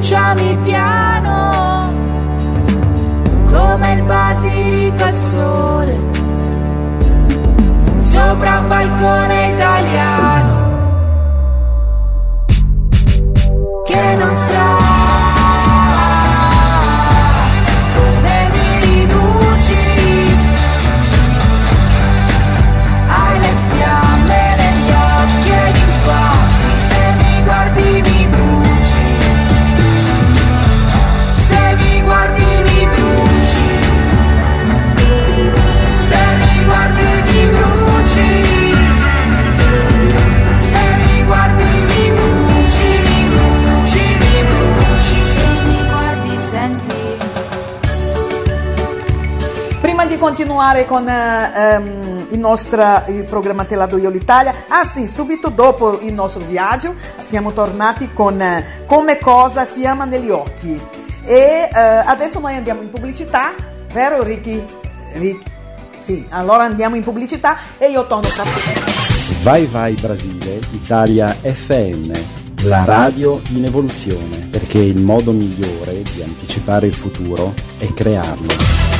bruciami piano come il basilico al sole sopra un balcone italiano che non sa
continuare con eh, ehm, il nostro il programma Te la do io l'Italia, ah sì, subito dopo il nostro viaggio siamo tornati con eh, Come cosa fiamma negli occhi e eh, adesso noi andiamo in pubblicità, vero Ricky? Ricky? Sì, allora andiamo in pubblicità e io torno tra
Vai Vai Brasile, Italia FM, la radio in evoluzione, perché il modo migliore di anticipare il futuro è crearlo.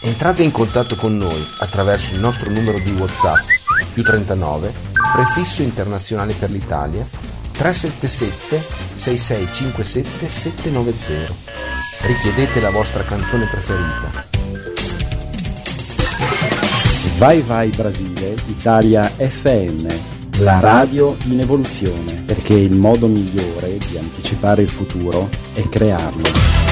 Entrate in contatto con noi attraverso il nostro numero di WhatsApp più 39 prefisso internazionale per l'Italia 377 6657 790. Richiedete la vostra canzone preferita.
Vai Vai Brasile, Italia FM, la radio in evoluzione, perché il modo migliore di anticipare il futuro è crearlo.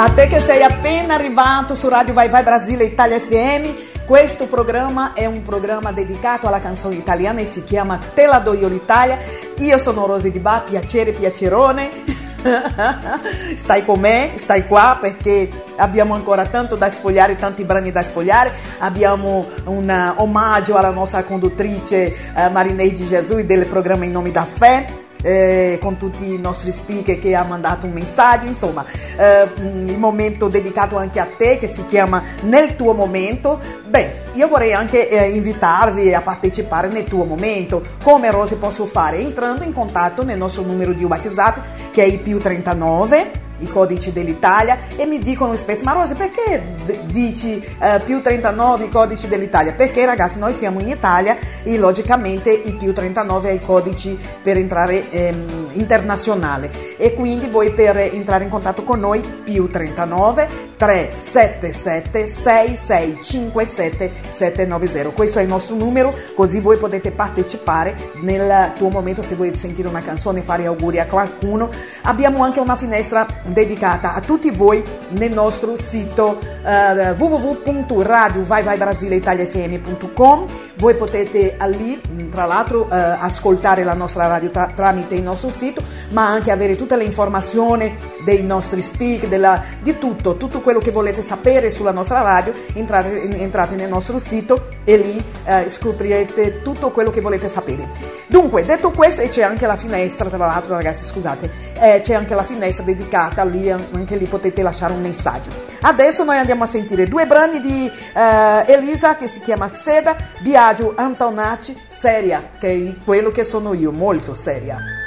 A te che sei appena arrivato su Radio Vai Vai Brasile Italia FM, questo programma è un programma dedicato alla canzone italiana e si chiama Te la do io l'Italia. Io sono Rosy Di Ba, piacere, piacerone. stai con me, stai qua perché abbiamo ancora tanto da spogliare, tanti brani da spogliare. Abbiamo un eh, omaggio alla nostra conduttrice eh, Marineide Jesus del programma In Nome da Fé. Eh, con tutti i nostri speaker che ha mandato un messaggio, insomma, eh, il momento dedicato anche a te che si chiama Nel tuo momento. Beh, io vorrei anche eh, invitarvi a partecipare nel tuo momento. Come Rose posso fare? Entrando in contatto nel nostro numero di WhatsApp che è il più 39
i codici dell'Italia e mi dicono spesso ma Rosa perché dici eh, più 39 i codici dell'Italia? Perché ragazzi noi siamo in Italia e logicamente i più 39 è i codici per entrare ehm, internazionale e quindi voi per entrare in contatto con noi più 39 377 6657 790 questo è il nostro numero così voi potete partecipare nel tuo momento se vuoi sentire una canzone fare auguri a qualcuno. Abbiamo anche una finestra dedicata a tutti voi nel nostro sito uh, www.radiovaivaibrasileitaliafm.com voi potete lì tra l'altro uh, ascoltare la nostra radio tra- tramite il nostro sito ma anche avere tutte le informazioni dei nostri speak della, di tutto tutto quello che volete sapere sulla nostra radio entrate, entrate nel nostro sito e lì uh, scoprirete tutto quello che volete sapere. Dunque detto questo e c'è anche la finestra tra l'altro ragazzi scusate eh, c'è anche la finestra dedicata lì anche lì potete lasciare un messaggio. Adesso noi andiamo a sentire due brani di uh, Elisa che si chiama Seda Biagio Antonacci Seria che è quello che sono io molto seria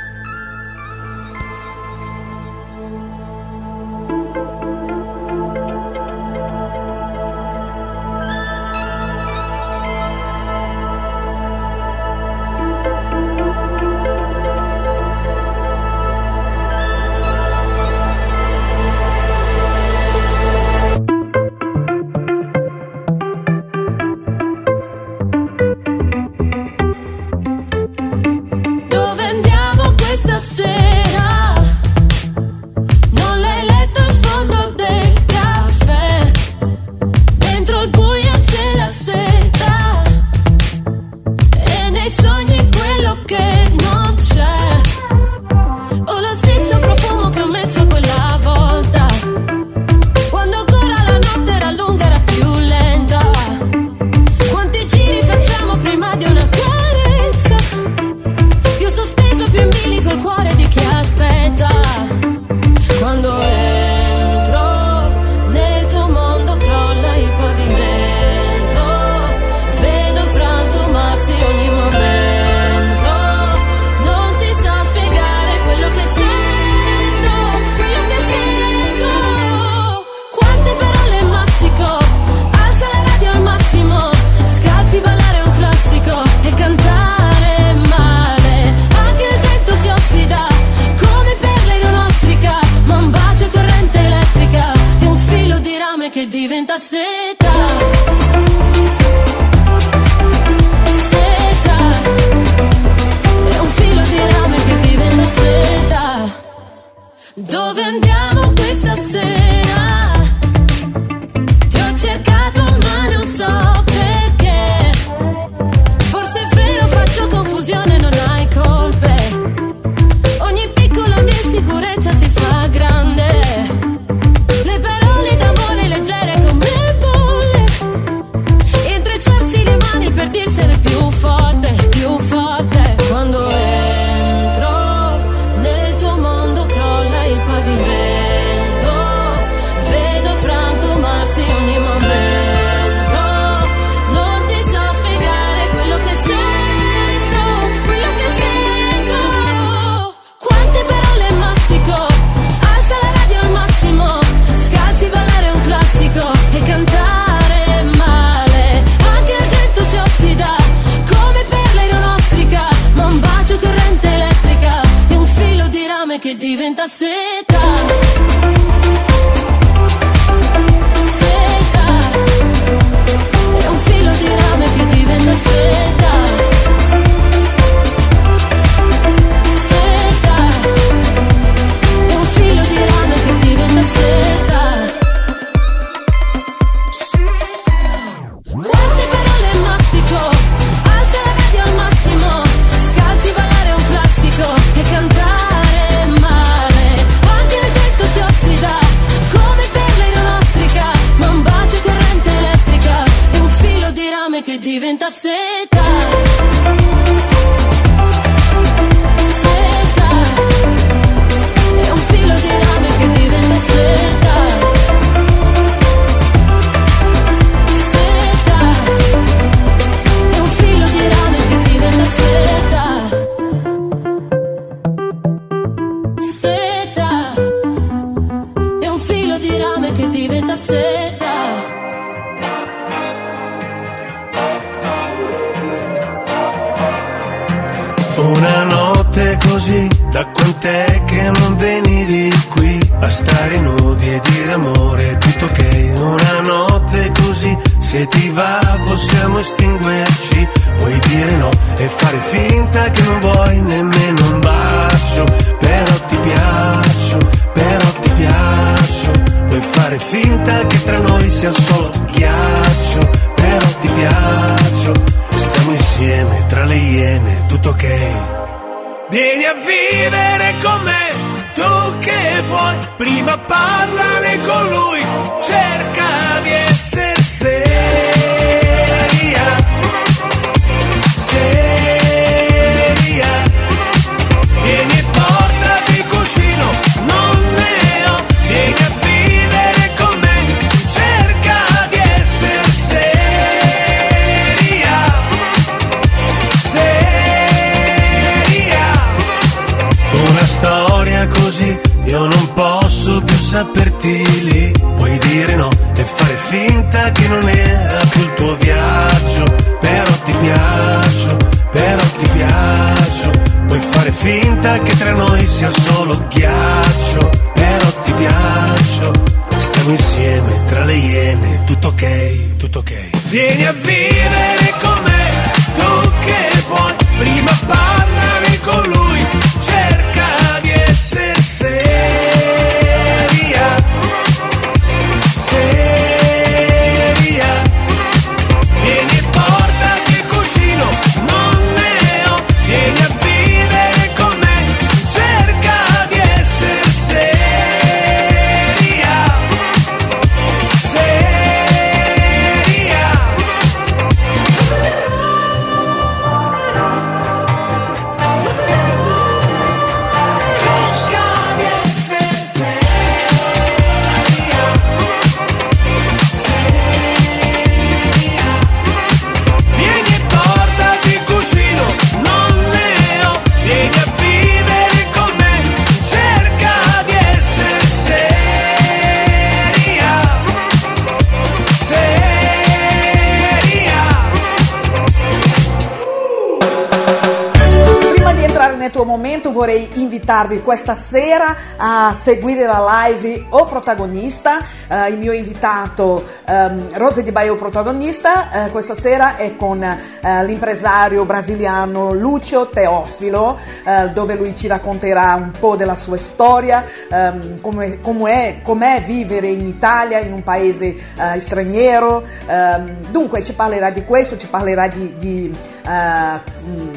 invitarvi questa sera a seguire la live O Protagonista, Eh, il mio invitato ehm, Rose Di Baio protagonista eh, questa sera è con eh, l'impresario brasiliano Lucio Teofilo eh, dove lui ci racconterà un po' della sua storia, ehm, come, è, com'è vivere in Italia, in un paese eh, straniero, ehm, dunque ci parlerà di questo, ci parlerà di... di mh,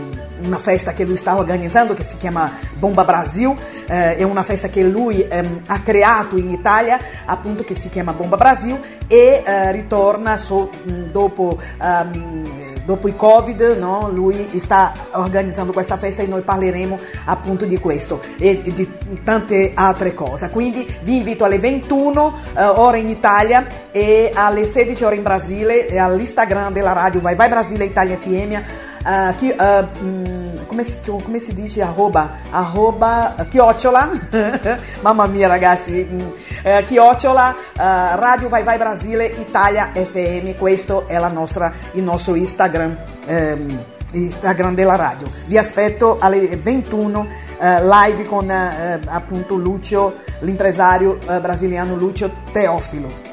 una festa che lui sta organizzando che si chiama Bomba Brasil, eh, è una festa che lui ehm, ha creato in Italia, appunto che si chiama Bomba Brasil e eh, ritorna so- dopo, ehm, dopo il Covid, no? lui sta organizzando questa festa e noi parleremo appunto di questo e di tante altre cose. Quindi vi invito alle 21 eh, ore in Italia e alle 16 ore in Brasile all'Instagram della radio Vai Vai Brasile Italia FM eh, chi- mh, come, si, come si dice arroba? Arroba eh, chiocciola. Mamma mia ragazzi eh, chiocciola radio vai vai Brasile Italia FM questo è nostra, il nostro Instagram ehm, Instagram della radio. Vi aspetto alle 21 eh, live con eh, appunto Lucio l'impresario eh, brasiliano Lucio Teofilo.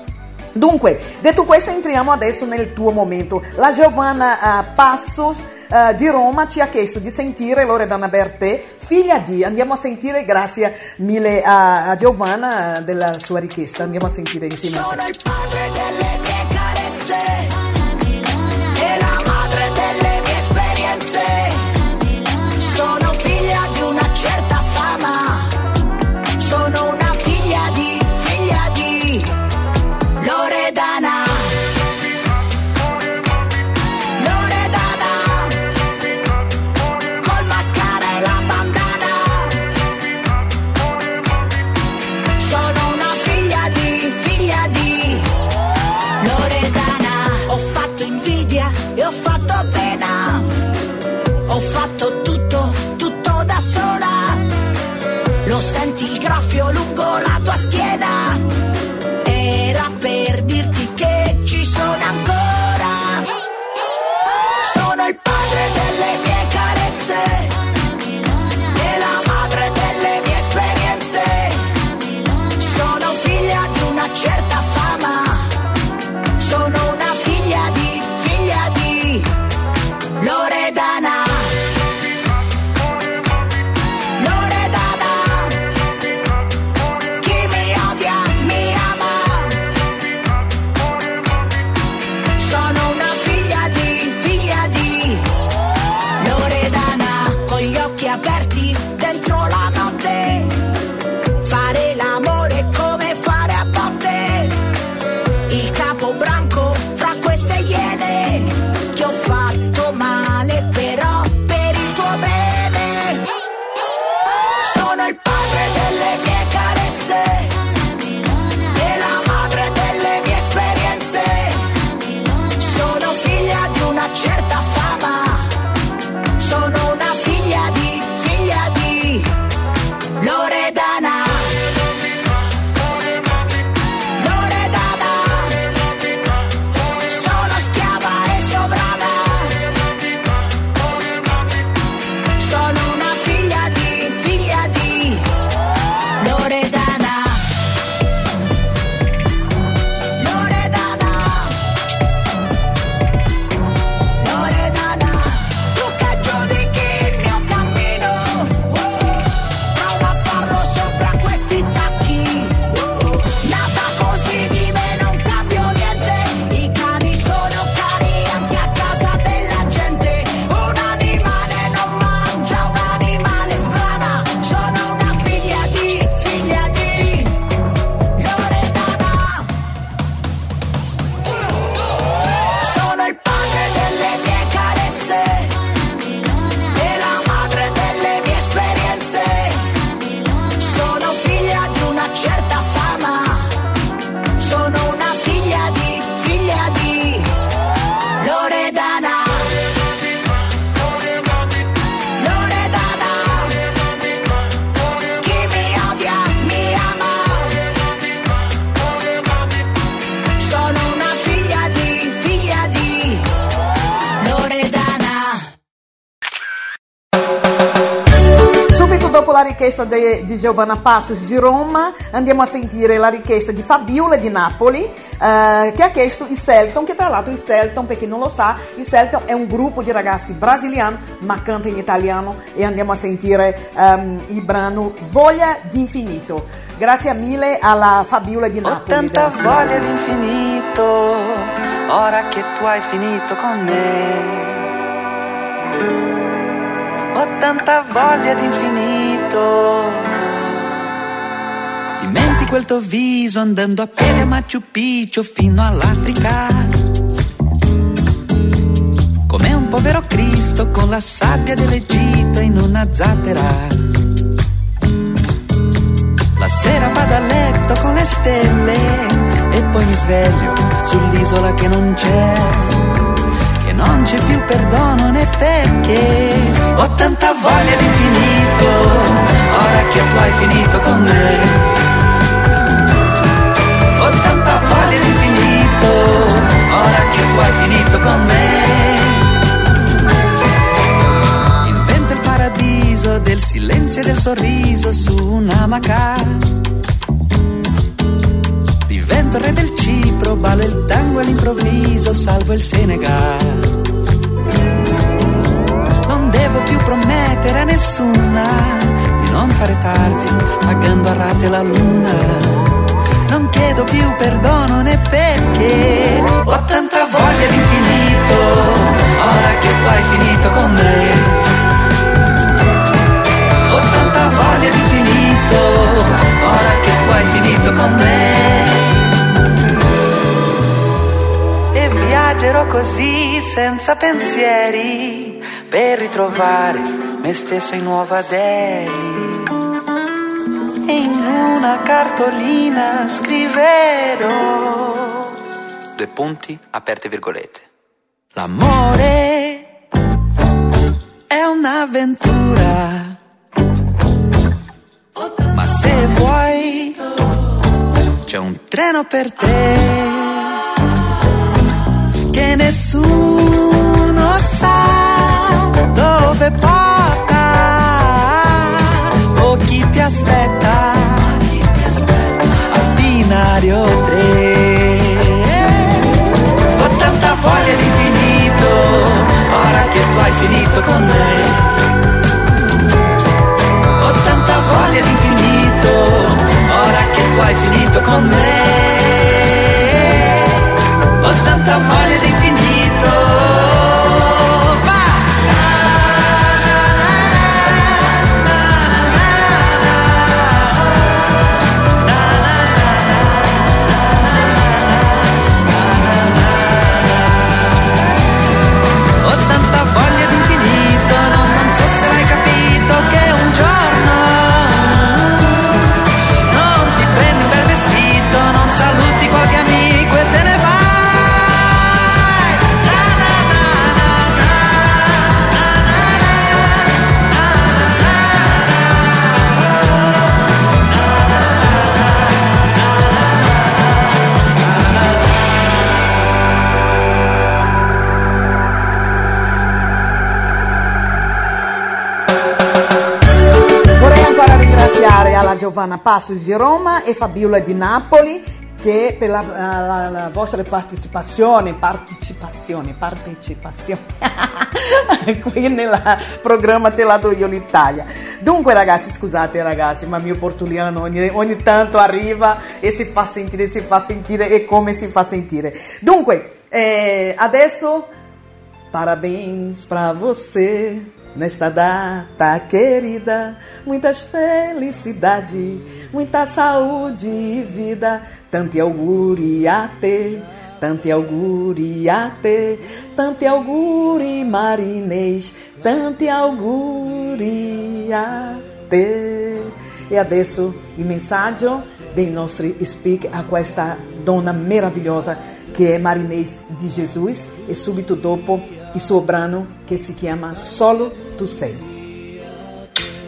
Dunque, detto questo, entriamo adesso nel tuo momento. La Giovanna Passos eh, di Roma ci ha chiesto di sentire Loredana Bertè, figlia di. Andiamo a sentire, grazie mille a, a Giovanna eh, della sua richiesta. Andiamo a sentire insieme.
Sono il padre delle mie
richiesta de- di Giovanna Passos di Roma, andiamo a sentire la richiesta di Fabiola di Napoli, eh, che ha chiesto i Selton, che tra l'altro i Selton, per chi non lo sa, i Selton è un gruppo di ragazzi brasiliani, ma canta in italiano e andiamo a sentire ehm, il brano Voglia di infinito. Grazie mille alla Fabiola di
Ho
Napoli.
tanta
della
voglia di infinito, ora che tu hai finito con me. Ho tanta voglia di infinito. Dimentico il tuo viso andando a piedi a Machu Picchu fino all'Africa. Come un povero Cristo con la sabbia dell'Egitto in una zattera. La sera vado a letto con le stelle e poi mi sveglio sull'isola che non c'è, non c'è più perdono né perché. Ho tanta voglia di infinito, ora che tu hai finito con me. Ho tanta voglia di infinito, ora che tu hai finito con me. Invento il paradiso del silenzio e del sorriso su un'amaca. Divento il re del Cipro, ballo il tango all'improvviso, salvo il Senegal. Non devo più promettere a nessuna di non fare tardi, pagando a rate la luna. Non chiedo più perdono né perché ho tanta voglia di infinito, ora che tu hai finito con me. Ho tanta voglia di infinito, ora che tu hai finito con me. Viaggerò così senza pensieri per ritrovare me stesso in Nuova Delhi. E in una cartolina scriverò due punti aperte virgolette. L'amore è un'avventura. Ma se vuoi, c'è un treno per te che nessuno sa dove porta o chi ti aspetta. Al binario 3 ho tanta voglia di finito ora che tu hai finito con me. Ho tanta voglia di infinito, ora che tu hai finito con me. Ho tanta voglia di
Giovanna Passos di Roma e Fabiola di Napoli che per la, la- la vostra partecipazione, partecipazione, partecipazione qui nel programma Te la do io l'Italia. Dunque ragazzi, scusate ragazzi, ma mio portuliano ogni, ogni tanto arriva e si fa sentire, si fa sentire e come si fa sentire. Dunque, eh, adesso Parabéns pra você nesta data querida. Muitas felicidades, muita saúde e vida. Tanti auguri a te, tanti auguri a te, tanti auguri marinês, tanti auguri a te. E adesso il messaggio dei nostri speak a questa donna meravigliosa che è Marinês di Jesus e subito dopo il suo brano che si chiama Solo tu sei.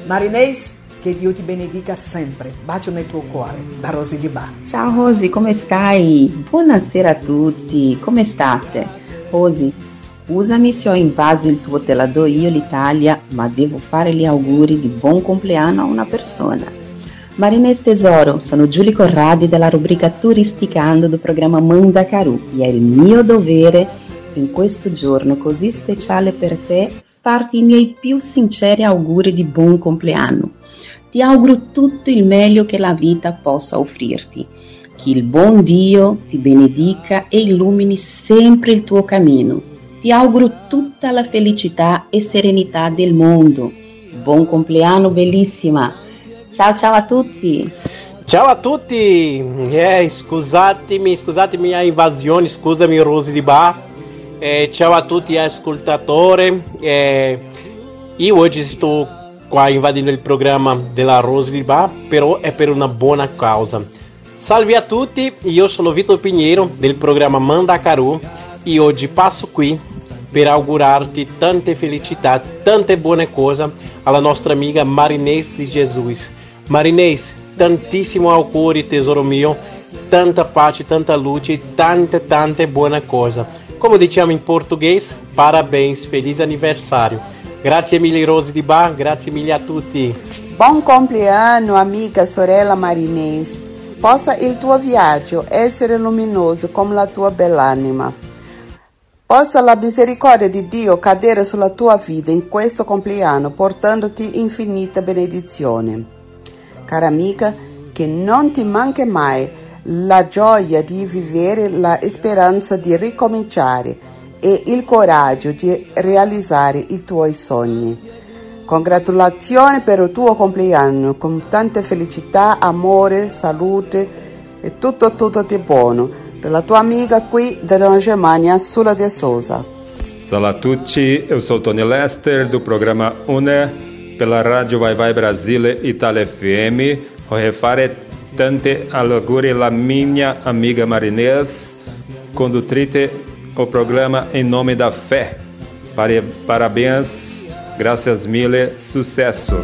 Marinês, che Dio ti benedica sempre. Bacio nel tuo cuore. Da Rosy di Bar.
Ciao Rosy, come stai? Buonasera a tutti, come state? Rosy, scusami se ho invaso il tuo te la do io l'Italia, ma devo fare gli auguri di buon compleanno a una persona. Marinês Tesoro, sono Giulia Corradi della rubrica Turisticando do programma Mandacaru e è il mio dovere in questo giorno così speciale per te farti i miei più sinceri auguri di buon compleanno. Ti auguro tutto il meglio che la vita possa offrirti. Che il buon Dio ti benedica e illumini sempre il tuo cammino. Ti auguro tutta la felicità e serenità del mondo. Buon compleanno bellissima. Ciao ciao a tutti.
Ciao a tutti! Eh, scusatemi, scusatemi a invasione, scusami Rosy di Bar. Eh, ciao a tutti ascoltatori. Eh, io oggi sto qua invadendo il programma della Rosy di Bar, però è per una buona causa. Salve a tutti, io sono Vitor Pinheiro del programma Mandacaru e oggi passo qui per augurarti tante felicità, tante buone cose alla nostra amiga Marinês de Jesus. Marinês, tantissimo auguri tesoro mio, tanta pace, tanta luce tante tante buone cose. Come diciamo in portoghese, parabéns, feliz anniversario. Grazie mille Rose di Bar, grazie mille a tutti.
Buon compleanno, amica sorella Marinês. Possa il tuo viaggio essere luminoso come la tua bell'anima. Possa la misericordia di Dio cadere sulla tua vita in questo compleanno, portandoti infinita benedizione. Cara amica, che non ti manchi mai la gioia di vivere, la speranza di ricominciare e il coraggio di realizzare i tuoi sogni. Congratulazioni per il tuo compleanno con tanta felicità, amore, salute e tutto tutto di buono. Dalla tua amica qui dalla Germania, Sula de Souza.
Olá a tutti, eu sou Tony Lester do programa UNE pela Rádio Vai Vai Brasile Itália FM. Ho refare tante auguri la minha amiga Marinês, condutrite o programa em nome da fé. Parabéns, graças mille, sucesso.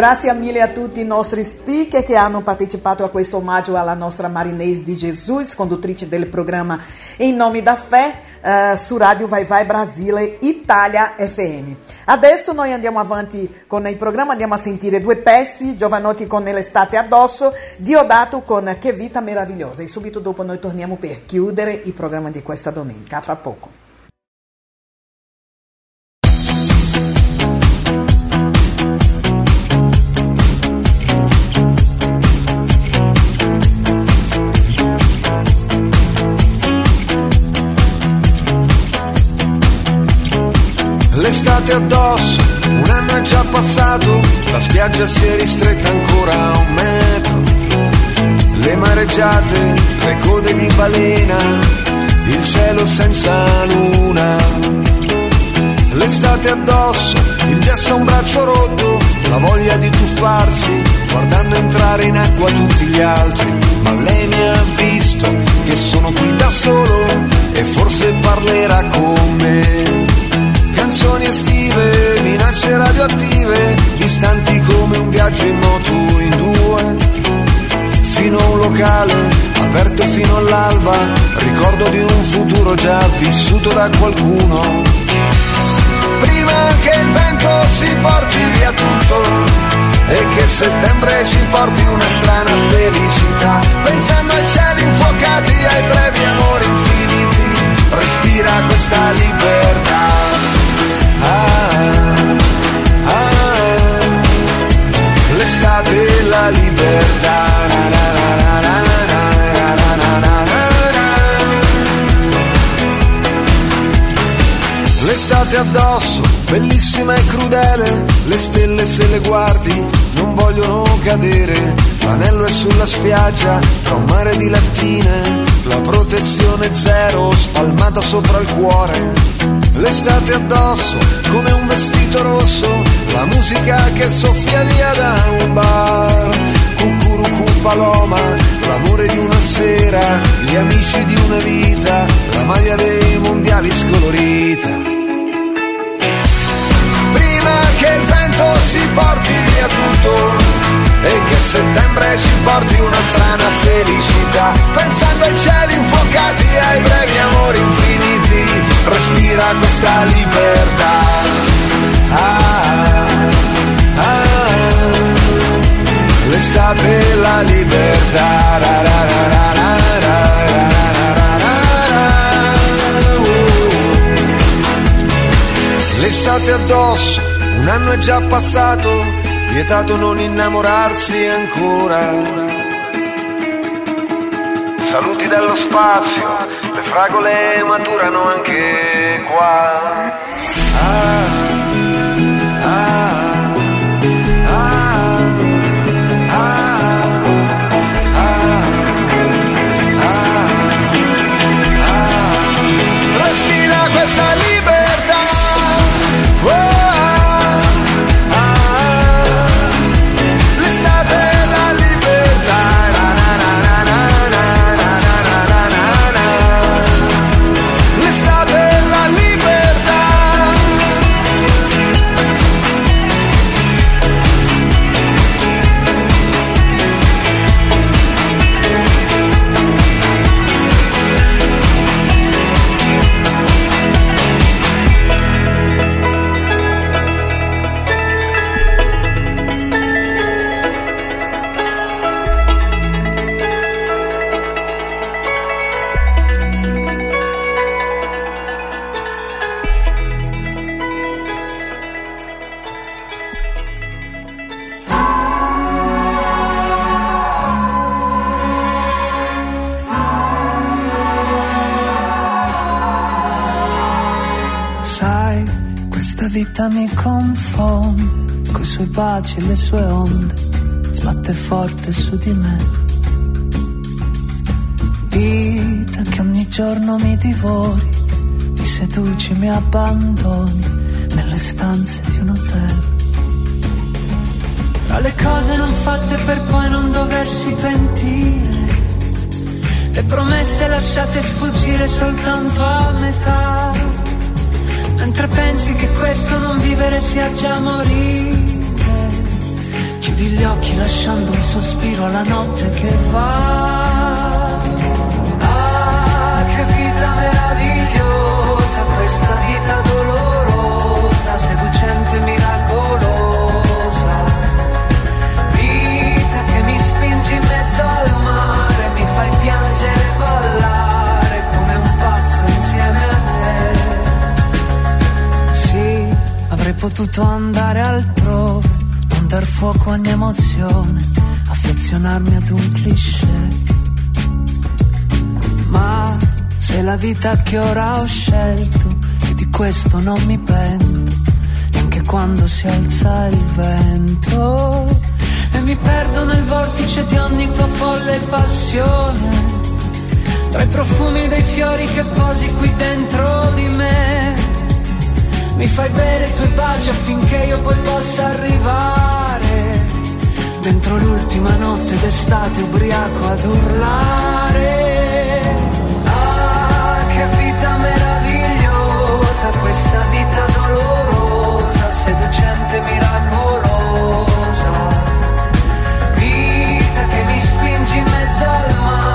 Grazie mille a tutti i nostri speaker che hanno partecipato a questo omaggio alla nostra Marinese di Jesus, conduttrice del programma Em Nome da Fé, eh, su Radio Vai Vai Brasile Italia FM. Adesso noi andiamo avanti con il programma, andiamo a sentire due pezzi, Giovanotti con L'estate addosso, Diodato con Che vita meravigliosa e subito dopo noi torniamo per chiudere il programma di questa domenica. Fra poco.
L'estate addosso, un anno è già passato, la spiaggia si è ristretta ancora a un metro. Le mareggiate, le code di balena, il cielo senza luna. L'estate addosso, il gesso a un braccio rotto, la voglia di tuffarsi, guardando entrare in acqua tutti gli altri. Ma lei mi ha visto che sono qui da solo e forse parlerà con me. Canzoni estive, minacce radioattive, distanti come un viaggio in moto in due. Fino a un locale, aperto fino all'alba, ricordo di un futuro già vissuto da qualcuno. Prima che il vento si porti via tutto e che settembre ci porti una strana felicità, pensando ai cieli infuocati, ai brevi amori infiniti, respira questa libertà. libertà.
L'estate addosso, bellissima e crudele, le stelle se le guardi non vogliono cadere l'anello è sulla spiaggia, tra un mare di lattine, la protezione zero spalmata sopra il cuore, l'estate addosso come un vestito rosso, la musica che soffia via da un bar, cucurucu paloma, l'amore di una sera, gli amici di una vita, la maglia dei mondiali scolorita. Prima che il vento si porti via vissuto e che settembre ci porti una strana felicità, pensando ai cieli infuocati e ai brevi amori infiniti, respira questa libertà. Ah, ah, ah, l'estate e la libertà. Ra, ra, ra, L'estate addosso, un anno è già passato vietato non innamorarsi ancora. Saluti dallo spazio, le fragole maturano anche qua. Ah, ah,
confonde, coi suoi baci e le sue onde, sbatte forte su di me. Vita che ogni giorno mi divori, mi seduci, mi abbandoni nelle stanze di un hotel. Tra le cose non fatte per poi non doversi pentire, le promesse lasciate sfuggire soltanto a metà. Mentre pensi che questo non vivere sia già morire Chiudi gli occhi lasciando un sospiro alla notte che va. Ah, che vita meravigliosa Questa vita dolorosa Seducente e miracolosa. Vita che mi spingi in mezzo al mare Mi fai piangere e ballare Come un pazzo insieme a te. Sì, avrei potuto andare altrove, dar fuoco a ogni emozione, affezionarmi ad un cliché. Ma se la vita che ora ho scelto, e di questo non mi pento, neanche quando si alza il vento. E mi perdo nel vortice di ogni tua folle passione, tra i profumi dei fiori che posi qui dentro di me. Mi fai bere i tuoi baci affinché io poi possa arrivare Dentro l'ultima notte d'estate ubriaco ad urlare. Ah, che vita meravigliosa Questa vita dolorosa Seducente miracolosa. Vita che mi spingi in mezzo al mare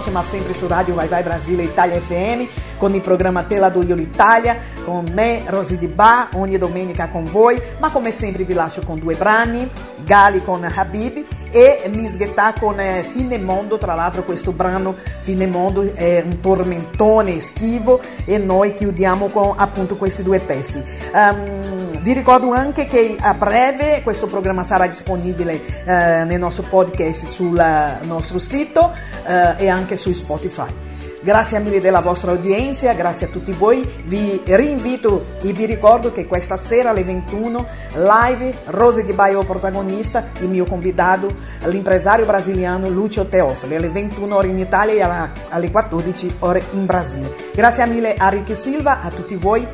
prossima sempre su Radio Vai Vai Brasile Italia FM con il programma Tela do Io l'Italia con me Rosy Di Ba ogni domenica con voi, ma come sempre vi lascio con brani, Gali con Habib e Misghetta con eh, Fine Mondo, tra l'altro questo brano Fine Mondo è un tormentone estivo e noi chiudiamo con appunto questi due pezzi. Ehm, vi ricordo anche che a breve questo programma sarà disponibile eh, nel nostro podcast sul eh, nostro sito eh, e anche su Spotify. Grazie mille della vostra udienza, grazie a tutti voi. Vi rinvito e vi ricordo che questa sera alle 21 live Rose Di Baio protagonista, il mio convidato, l'impresario brasiliano Lucio Teostoli, alle 21 ore in Italia e alle 14 ore in Brasile. Grazie mille a Ricky Silva, a tutti voi.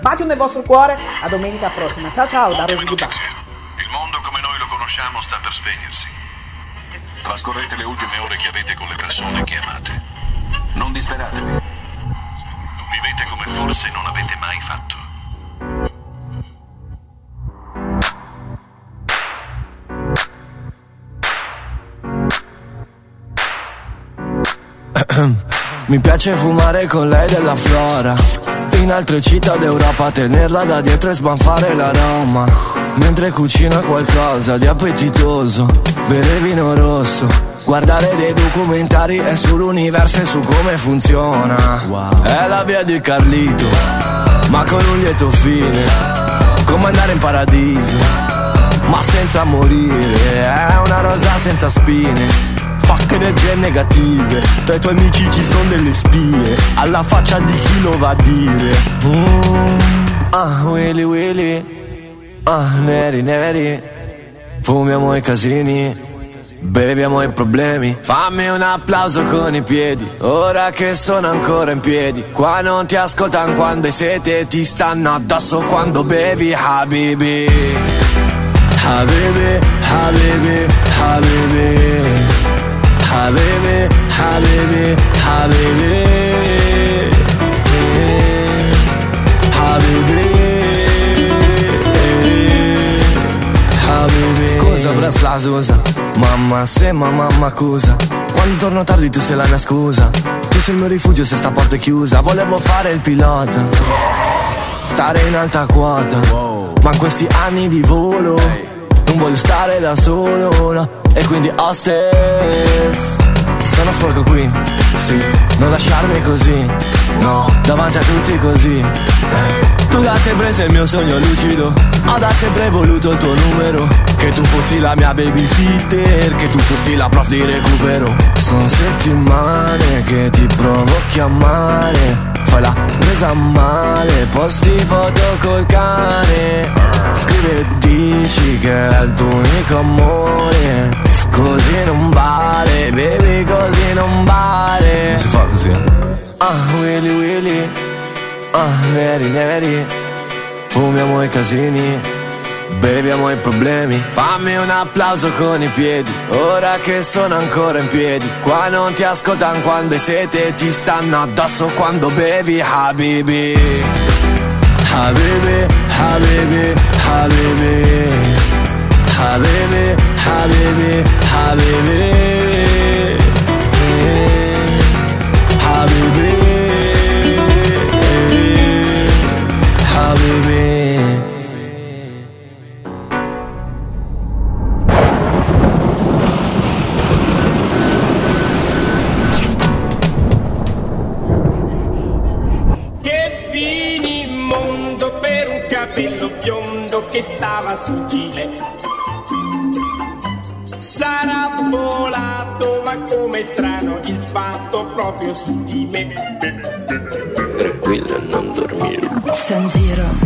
Bacio nel vostro cuore, a domenica prossima. Ciao ciao da Rose Di Baio.
Il mondo come noi lo conosciamo sta per spegnersi. Trascorrete le ultime ore che avete con le persone che amate. Non disperatevi. Vivete come forse non avete mai fatto.
Mi piace fumare con lei della flora In altre città d'Europa tenerla da dietro e sbanfare l'aroma. Mentre cucina qualcosa di appetitoso Bere vino rosso Guardare dei documentari è sull'universo e su come funziona. È la via di Carlito Ma con un lieto fine Come andare in paradiso Ma senza morire. È una rosa senza spine Fuck energie negative. Tra i tuoi amici ci sono delle spie. Alla faccia di chi lo va a dire. Mm, Ah, Willy Willy. Ah, neri neri. Fumiamo i casini. Beviamo i problemi. Fammi un applauso con i piedi. Ora che sono ancora in piedi. Qua non ti ascoltano quando hai sete Ti stanno addosso quando bevi. Habibi. Habibi, Habibi, Habibi Habibi, Habibi Eh, Habibi. Habibi. Scusa Bresla Susa Mamma se ma mamma accusa Quando torno tardi tu sei la mia scusa. Tu sei il mio rifugio se sta porta è chiusa. Volevo fare il pilota. Stare in alta quota. Ma questi anni di volo Non voglio stare da solo no. E quindi hostess Sono sporco qui Sì Non lasciarmi così No Davanti a tutti così. Eh. Tu da sempre sei il mio sogno lucido Ho da sempre voluto il tuo numero. Che tu fossi la mia babysitter Che tu fossi la prof di recupero. Sono settimane che ti provo a chiamare Fai la presa male Posti foto col cane. Scrivi e dici che è il tuo unico amore Così non vale, baby così non vale. Non si fa così Ah, Willy Willy. Ah, neri neri. Fumiamo i casini Beviamo i problemi. Fammi un applauso con i piedi Ora che sono ancora in piedi. Qua non ti ascoltano quando hai sete Ti stanno addosso quando bevi Habibi. Habibi, Habibi, Habibi Habibi, Habibi, Habibi Eh, Habibi Habibi
Che fini mondo per un capello biondo che stava sul gilet. Fatto proprio su di me.
Tranquilla, non dormire.
Sta in giro